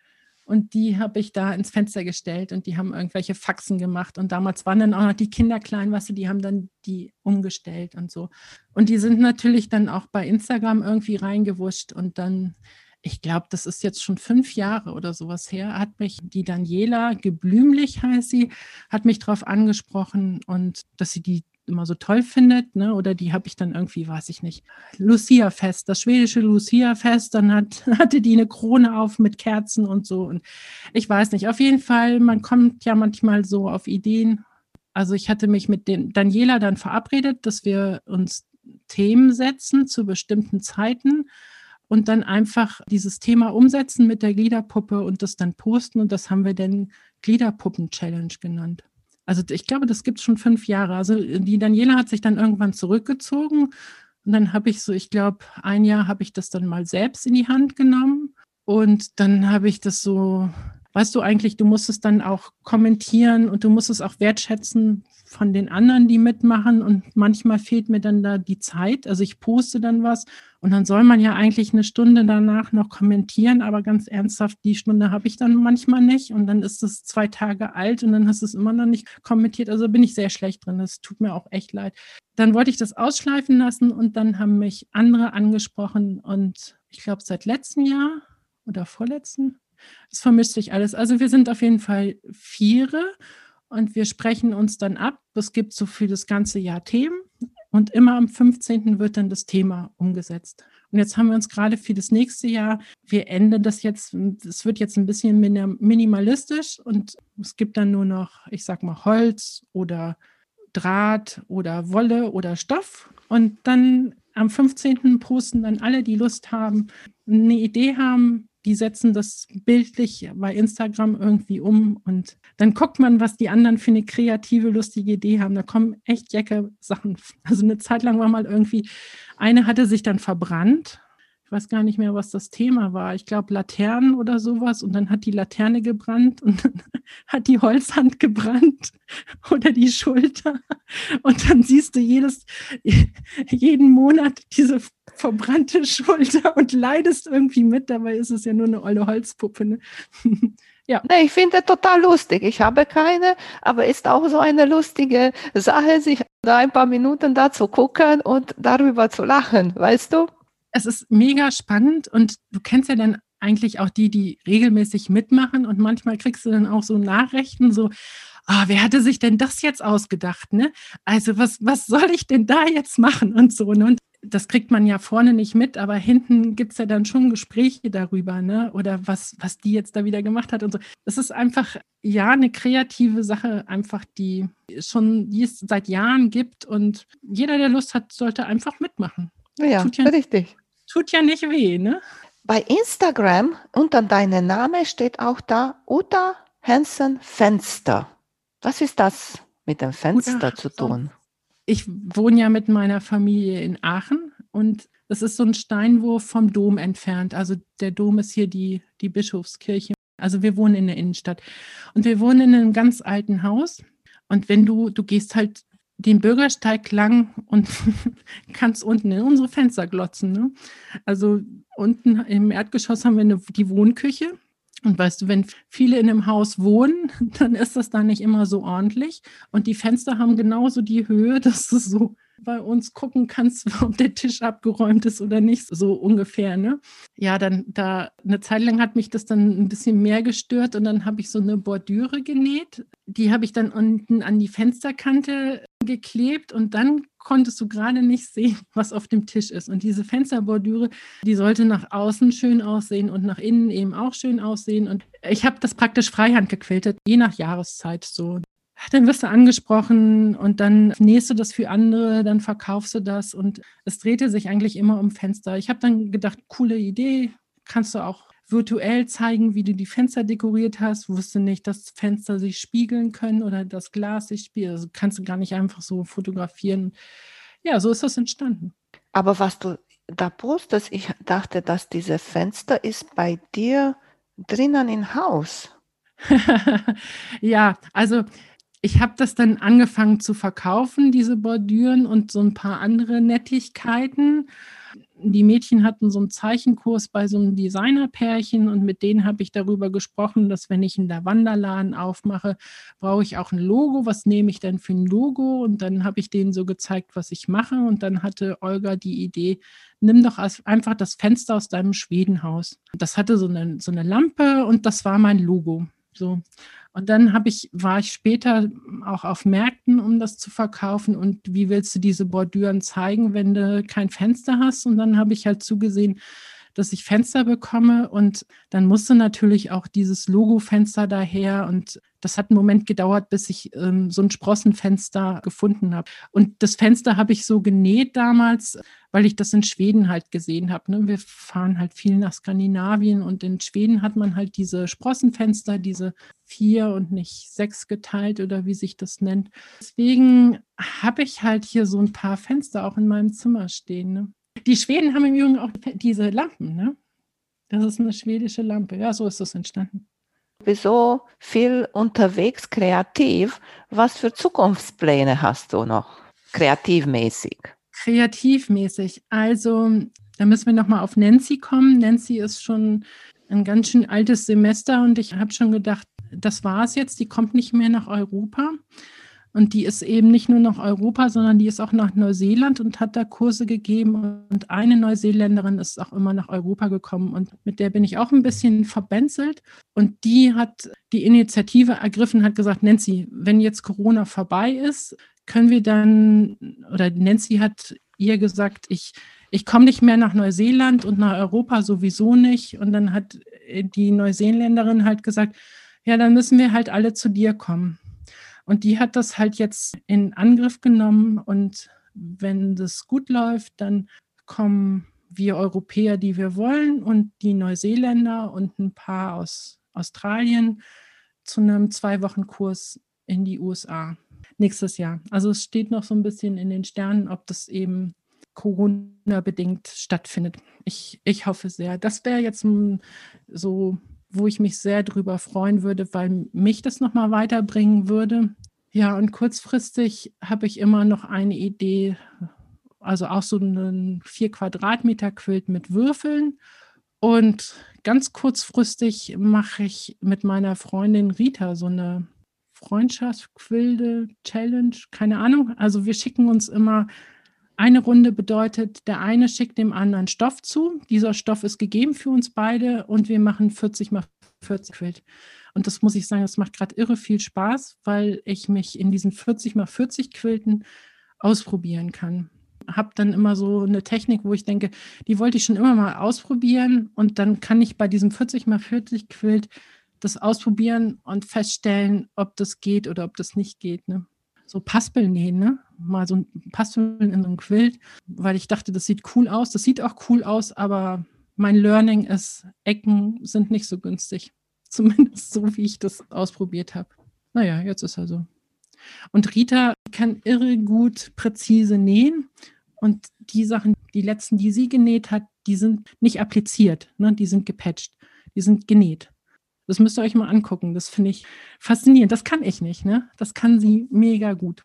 und die habe ich da ins Fenster gestellt und die haben irgendwelche Faxen gemacht. Und damals waren dann auch noch die Kinder klein, weißt du, die haben dann die umgestellt und so. Und die sind natürlich dann auch bei Instagram irgendwie reingewuscht und dann ich glaube, das ist jetzt schon fünf Jahre oder sowas her, hat mich die Daniela Geblümlich heißt sie, hat mich darauf angesprochen und dass sie die immer so toll findet, ne? oder die habe ich dann irgendwie, weiß ich nicht, Lucia-Fest, das schwedische Lucia-Fest, dann hat, <laughs> hatte die eine Krone auf mit Kerzen und so und ich weiß nicht, auf jeden Fall, man kommt ja manchmal so auf Ideen. Also ich hatte mich mit den Daniela dann verabredet, dass wir uns Themen setzen zu bestimmten Zeiten und dann einfach dieses Thema umsetzen mit der Gliederpuppe und das dann posten und das haben wir dann Gliederpuppen-Challenge genannt. Also ich glaube, das gibt es schon fünf Jahre. Also die Daniela hat sich dann irgendwann zurückgezogen und dann habe ich so, ich glaube, ein Jahr habe ich das dann mal selbst in die Hand genommen und dann habe ich das so, weißt du eigentlich, du musst es dann auch kommentieren und du musst es auch wertschätzen von den anderen, die mitmachen und manchmal fehlt mir dann da die Zeit. Also ich poste dann was und dann soll man ja eigentlich eine Stunde danach noch kommentieren, aber ganz ernsthaft, die Stunde habe ich dann manchmal nicht und dann ist es zwei Tage alt und dann hast du es immer noch nicht kommentiert. Also bin ich sehr schlecht drin. Das tut mir auch echt leid. Dann wollte ich das ausschleifen lassen und dann haben mich andere angesprochen und ich glaube seit letztem Jahr oder vorletzten, es vermischt sich alles. Also wir sind auf jeden Fall Viere und wir sprechen uns dann ab. Es gibt so für das ganze Jahr Themen und immer am 15. wird dann das Thema umgesetzt. Und jetzt haben wir uns gerade für das nächste Jahr, wir enden das jetzt, es wird jetzt ein bisschen minimalistisch und es gibt dann nur noch, ich sag mal, Holz oder Draht oder Wolle oder Stoff. Und dann am 15. posten dann alle, die Lust haben, eine Idee haben, die setzen das bildlich bei Instagram irgendwie um und dann guckt man, was die anderen für eine kreative, lustige Idee haben. Da kommen echt jacke Sachen. Also eine Zeit lang war mal irgendwie, eine hatte sich dann verbrannt ich weiß gar nicht mehr, was das Thema war. Ich glaube Laternen oder sowas. Und dann hat die Laterne gebrannt und dann <laughs> hat die Holzhand gebrannt <laughs> oder die Schulter. Und dann siehst du jedes, <laughs> jeden Monat diese verbrannte Schulter und leidest irgendwie mit. Dabei ist es ja nur eine olle Holzpuppe. Ne? Ja. Nee, ich finde total lustig. Ich habe keine, aber ist auch so eine lustige Sache, sich da ein paar Minuten da zu gucken und darüber zu lachen, weißt du? Es ist mega spannend und du kennst ja dann eigentlich auch die, die regelmäßig mitmachen und manchmal kriegst du dann auch so Nachrichten, so, oh, wer hatte sich denn das jetzt ausgedacht, ne? Also was, was soll ich denn da jetzt machen <laughs> und so, ne? Und das kriegt man ja vorne nicht mit, aber hinten gibt es ja dann schon Gespräche darüber, ne? Oder was, was die jetzt da wieder gemacht hat und so. Das ist einfach, ja, eine kreative Sache, einfach, die schon, die es seit Jahren gibt und jeder, der Lust hat, sollte einfach mitmachen. Ja, ja richtig. Tut ja nicht weh, ne? Bei Instagram unter deinem Namen steht auch da Uta Hansen Fenster. Was ist das mit dem Fenster Uta, zu tun? ich wohne ja mit meiner Familie in Aachen und es ist so ein Steinwurf vom Dom entfernt. Also der Dom ist hier die, die Bischofskirche. Also wir wohnen in der Innenstadt. Und wir wohnen in einem ganz alten Haus. Und wenn du, du gehst halt den Bürgersteig lang und <laughs> kannst unten in unsere Fenster glotzen. Ne? Also unten im Erdgeschoss haben wir eine, die Wohnküche und weißt du, wenn viele in einem Haus wohnen, <laughs> dann ist das da nicht immer so ordentlich. Und die Fenster haben genauso die Höhe, <laughs> dass du so bei uns gucken kannst, ob der Tisch abgeräumt ist oder nicht, so ungefähr. Ne? Ja, dann da eine Zeit lang hat mich das dann ein bisschen mehr gestört und dann habe ich so eine Bordüre genäht. Die habe ich dann unten an die Fensterkante geklebt und dann konntest du gerade nicht sehen, <laughs> was auf dem Tisch ist. Und diese Fensterbordüre, die sollte nach außen schön aussehen und nach innen eben auch schön aussehen. Und ich habe das praktisch freihand gequiltet, je nach Jahreszeit so. Dann wirst du angesprochen und dann nähst du das für andere, dann verkaufst du das und es drehte sich eigentlich immer um Fenster. Ich habe dann gedacht, coole Idee, kannst du auch virtuell zeigen, wie du die Fenster dekoriert hast. Wusste nicht, dass Fenster sich spiegeln können oder das Glas sich spiegelt. Also kannst du gar nicht einfach so fotografieren. Ja, so ist das entstanden. Aber was du da postest, ich dachte, dass diese Fenster ist bei dir drinnen im Haus. <laughs> ja, also ich habe das dann angefangen zu verkaufen, diese Bordüren und so ein paar andere Nettigkeiten die Mädchen hatten so einen Zeichenkurs bei so einem Designerpärchen und mit denen habe ich darüber gesprochen, dass wenn ich einen Lavanderladen aufmache, brauche ich auch ein Logo. Was nehme ich denn für ein Logo? Und dann habe ich denen so gezeigt, was ich mache. Und dann hatte Olga die Idee, nimm doch einfach das Fenster aus deinem Schwedenhaus. Das hatte so eine, so eine Lampe und das war mein Logo. So. Und dann habe ich, war ich später auch auf Märkten, um das zu verkaufen. Und wie willst du diese Bordüren zeigen, wenn du kein Fenster hast? Und dann habe ich halt zugesehen, dass ich Fenster bekomme und dann musste natürlich auch dieses Logo-Fenster daher und das hat einen Moment gedauert, bis ich ähm, so ein Sprossenfenster gefunden habe. Und das Fenster habe ich so genäht damals, weil ich das in Schweden halt gesehen habe. Ne? Wir fahren halt viel nach Skandinavien und in Schweden hat man halt diese Sprossenfenster, diese vier und nicht sechs geteilt oder wie sich das nennt. Deswegen habe ich halt hier so ein paar Fenster auch in meinem Zimmer stehen. Ne? Die Schweden haben im Übrigen auch diese Lampen, ne? Das ist eine schwedische Lampe. Ja, so ist das entstanden. Wieso viel unterwegs kreativ? Was für Zukunftspläne hast du noch kreativmäßig? Kreativmäßig. Also, da müssen wir nochmal auf Nancy kommen. Nancy ist schon ein ganz schön altes Semester und ich habe schon gedacht, das war es jetzt. Die kommt nicht mehr nach Europa. Und die ist eben nicht nur nach Europa, sondern die ist auch nach Neuseeland und hat da Kurse gegeben. Und eine Neuseeländerin ist auch immer nach Europa gekommen. Und mit der bin ich auch ein bisschen verbänzelt. Und die hat die Initiative ergriffen, hat gesagt, Nancy, wenn jetzt Corona vorbei ist, können wir dann, oder Nancy hat ihr gesagt, ich, ich komme nicht mehr nach Neuseeland und nach Europa sowieso nicht. Und dann hat die Neuseeländerin halt gesagt, ja, dann müssen wir halt alle zu dir kommen. Und die hat das halt jetzt in Angriff genommen und wenn das gut läuft, dann kommen wir Europäer, die wir wollen und die Neuseeländer und ein paar aus Australien zu einem zwei Wochen Kurs in die USA nächstes Jahr. Also es steht noch so ein bisschen in den Sternen, ob das eben Corona-bedingt stattfindet. Ich, ich hoffe sehr. Das wäre jetzt so wo ich mich sehr drüber freuen würde, weil mich das nochmal weiterbringen würde. Ja, und kurzfristig habe ich immer noch eine Idee, also auch so einen vier Quadratmeter Quilt mit Würfeln Und ganz kurzfristig mache ich mit meiner Freundin Rita so eine Freundschaftsquilde Challenge, keine Ahnung. Also wir schicken uns immer eine Runde bedeutet, der eine schickt dem anderen Stoff zu. Dieser Stoff ist gegeben für uns beide und wir machen 40 mal 40 Quilt. Und das muss ich sagen, das macht gerade irre viel Spaß, weil ich mich in diesen 40 mal 40 Quilten ausprobieren kann. Habe dann immer so eine Technik, wo ich denke, die wollte ich schon immer mal ausprobieren und dann kann ich bei diesem 40 mal 40 Quilt das ausprobieren und feststellen, ob das geht oder ob das nicht geht. Ne? So Paspel nähen, ne? mal so ein Paspel in so einem Quilt, weil ich dachte, das sieht cool aus. Das sieht auch cool aus, aber mein Learning ist, Ecken sind nicht so günstig. <laughs> Zumindest so, wie ich das ausprobiert habe. Naja, jetzt ist er so. Und Rita kann irre gut präzise nähen. Und die Sachen, die letzten, die sie genäht hat, die sind nicht appliziert, ne? die sind gepatcht, die sind genäht. Das müsst ihr euch mal angucken. Das finde ich faszinierend. Das kann ich nicht. Ne? Das kann sie mega gut.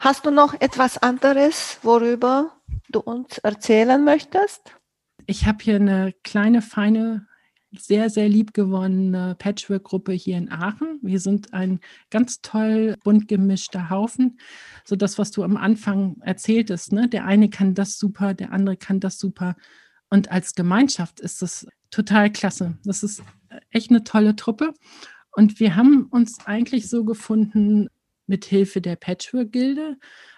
Hast du noch etwas anderes, worüber du uns erzählen möchtest? Ich habe hier eine kleine, feine sehr, sehr liebgewonnene Patchwork-Gruppe hier in Aachen. Wir sind ein ganz toll bunt gemischter Haufen. So das, was du am Anfang erzähltest, ne? der eine kann das super, der andere kann das super. Und als Gemeinschaft ist das total klasse. Das ist echt eine tolle Truppe. Und wir haben uns eigentlich so gefunden mit Hilfe der Patchwork-Gilde,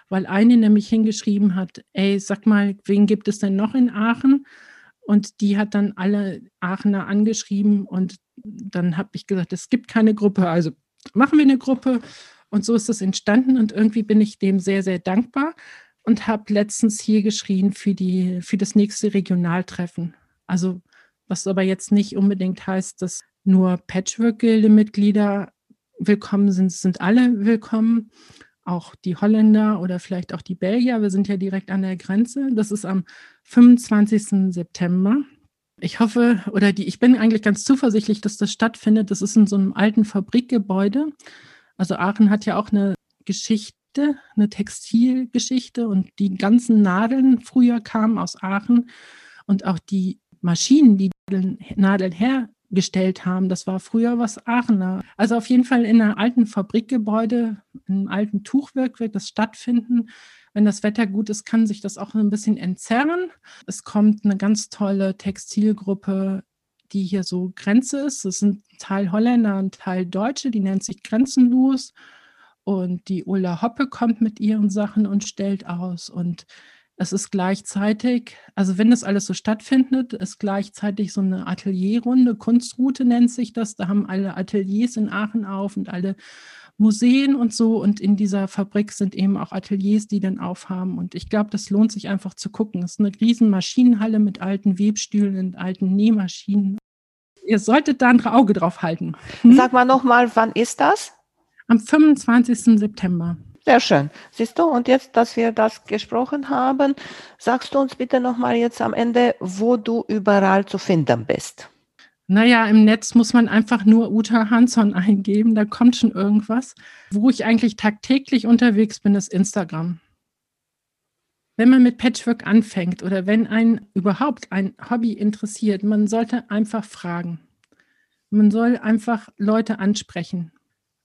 weil eine nämlich hingeschrieben hat, ey, sag mal, wen gibt es denn noch in Aachen? Und die hat dann alle Aachener angeschrieben und dann habe ich gesagt, es gibt keine Gruppe, also machen wir eine Gruppe. Und so ist es entstanden und irgendwie bin ich dem sehr, sehr dankbar und habe letztens hier geschrien für, die, für das nächste Regionaltreffen. Also was aber jetzt nicht unbedingt heißt, dass nur Patchwork-Gilde-Mitglieder willkommen sind, sind alle willkommen auch die Holländer oder vielleicht auch die Belgier. Wir sind ja direkt an der Grenze. Das ist am 25. September. Ich hoffe, oder die, ich bin eigentlich ganz zuversichtlich, dass das stattfindet. Das ist in so einem alten Fabrikgebäude. Also Aachen hat ja auch eine Geschichte, eine Textilgeschichte und die ganzen Nadeln früher kamen aus Aachen und auch die Maschinen, die Nadeln her gestellt haben. Das war früher was Aachener. Also auf jeden Fall in einem alten Fabrikgebäude, in einem alten Tuchwerk wird das stattfinden. Wenn das Wetter gut ist, kann sich das auch ein bisschen entzerren. Es kommt eine ganz tolle Textilgruppe, die hier so Grenze ist. Das sind Teil Holländer und Teil Deutsche, die nennt sich Grenzenlos. Und die Ulla Hoppe kommt mit ihren Sachen und stellt aus. Und es ist gleichzeitig, also wenn das alles so stattfindet, ist gleichzeitig so eine Atelierrunde, Kunstroute nennt sich das. Da haben alle Ateliers in Aachen auf und alle Museen und so. Und in dieser Fabrik sind eben auch Ateliers, die dann aufhaben. Und ich glaube, das lohnt sich einfach zu gucken. Es ist eine riesen Maschinenhalle mit alten Webstühlen und alten Nähmaschinen. Ihr solltet da ein Auge drauf halten. Hm? Sag mal nochmal, wann ist das? Am 25. September. Sehr schön. Siehst du, und jetzt, dass wir das gesprochen haben, sagst du uns bitte nochmal jetzt am Ende, wo du überall zu finden bist. Naja, im Netz muss man einfach nur Uta Hansson <laughs> eingeben, da kommt schon irgendwas. Wo ich eigentlich tagtäglich unterwegs bin, ist Instagram. Wenn man mit Patchwork anfängt oder wenn ein überhaupt ein Hobby interessiert, man sollte einfach fragen. Man soll einfach Leute ansprechen.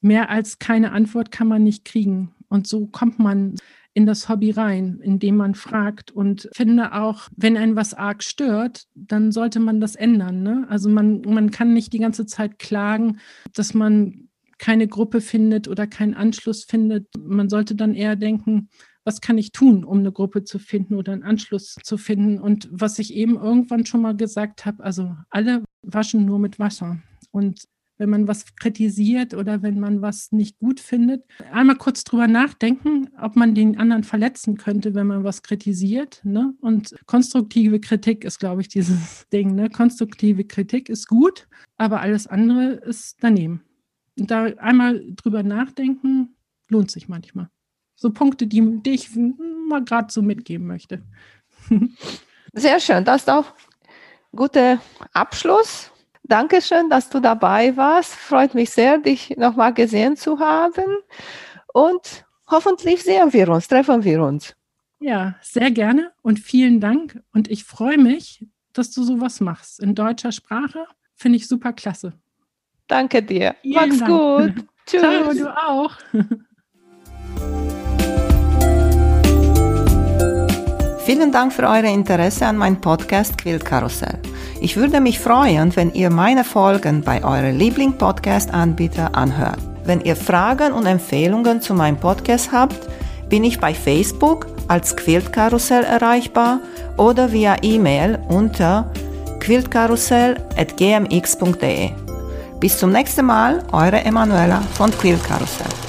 Mehr als keine Antwort kann man nicht kriegen. Und so kommt man in das Hobby rein, indem man fragt und finde auch, wenn ein was arg stört, dann sollte man das ändern. Ne? Also man, man kann nicht die ganze Zeit klagen, dass man keine Gruppe findet oder keinen Anschluss findet. Man sollte dann eher denken, was kann ich tun, um eine Gruppe zu finden oder einen Anschluss zu finden? Und was ich eben irgendwann schon mal gesagt habe, also alle waschen nur mit Wasser. Und wenn man was kritisiert oder wenn man was nicht gut findet, einmal kurz drüber nachdenken, ob man den anderen verletzen könnte, wenn man was kritisiert. Ne? Und konstruktive Kritik ist, glaube ich, dieses <laughs> Ding. Ne? Konstruktive Kritik ist gut, aber alles andere ist daneben. Und da einmal drüber nachdenken, lohnt sich manchmal. So Punkte, die, die ich mal gerade so mitgeben möchte. <laughs> Sehr schön. Das ist auch ein guter Abschluss Dankeschön, dass du dabei warst. Freut mich sehr, dich nochmal gesehen zu haben. Und hoffentlich sehen wir uns, treffen wir uns. Ja, sehr gerne und vielen Dank. Und ich freue mich, dass du sowas machst. In deutscher Sprache finde ich super klasse. Danke dir. Vielen Mach's Dank. gut. <laughs> Tschüss. Ciao, du auch. Vielen Dank für euer Interesse an meinem Podcast Quilt Karussell. Ich würde mich freuen, wenn ihr meine Folgen bei eurem Liebling-Podcast-Anbieter anhört. Wenn ihr Fragen und Empfehlungen zu meinem Podcast habt, bin ich bei Facebook als Quiltkarussell erreichbar oder via E-Mail unter quiltkarussell.gmx.de. Bis zum nächsten Mal, eure Emanuela von Quiltkarussell.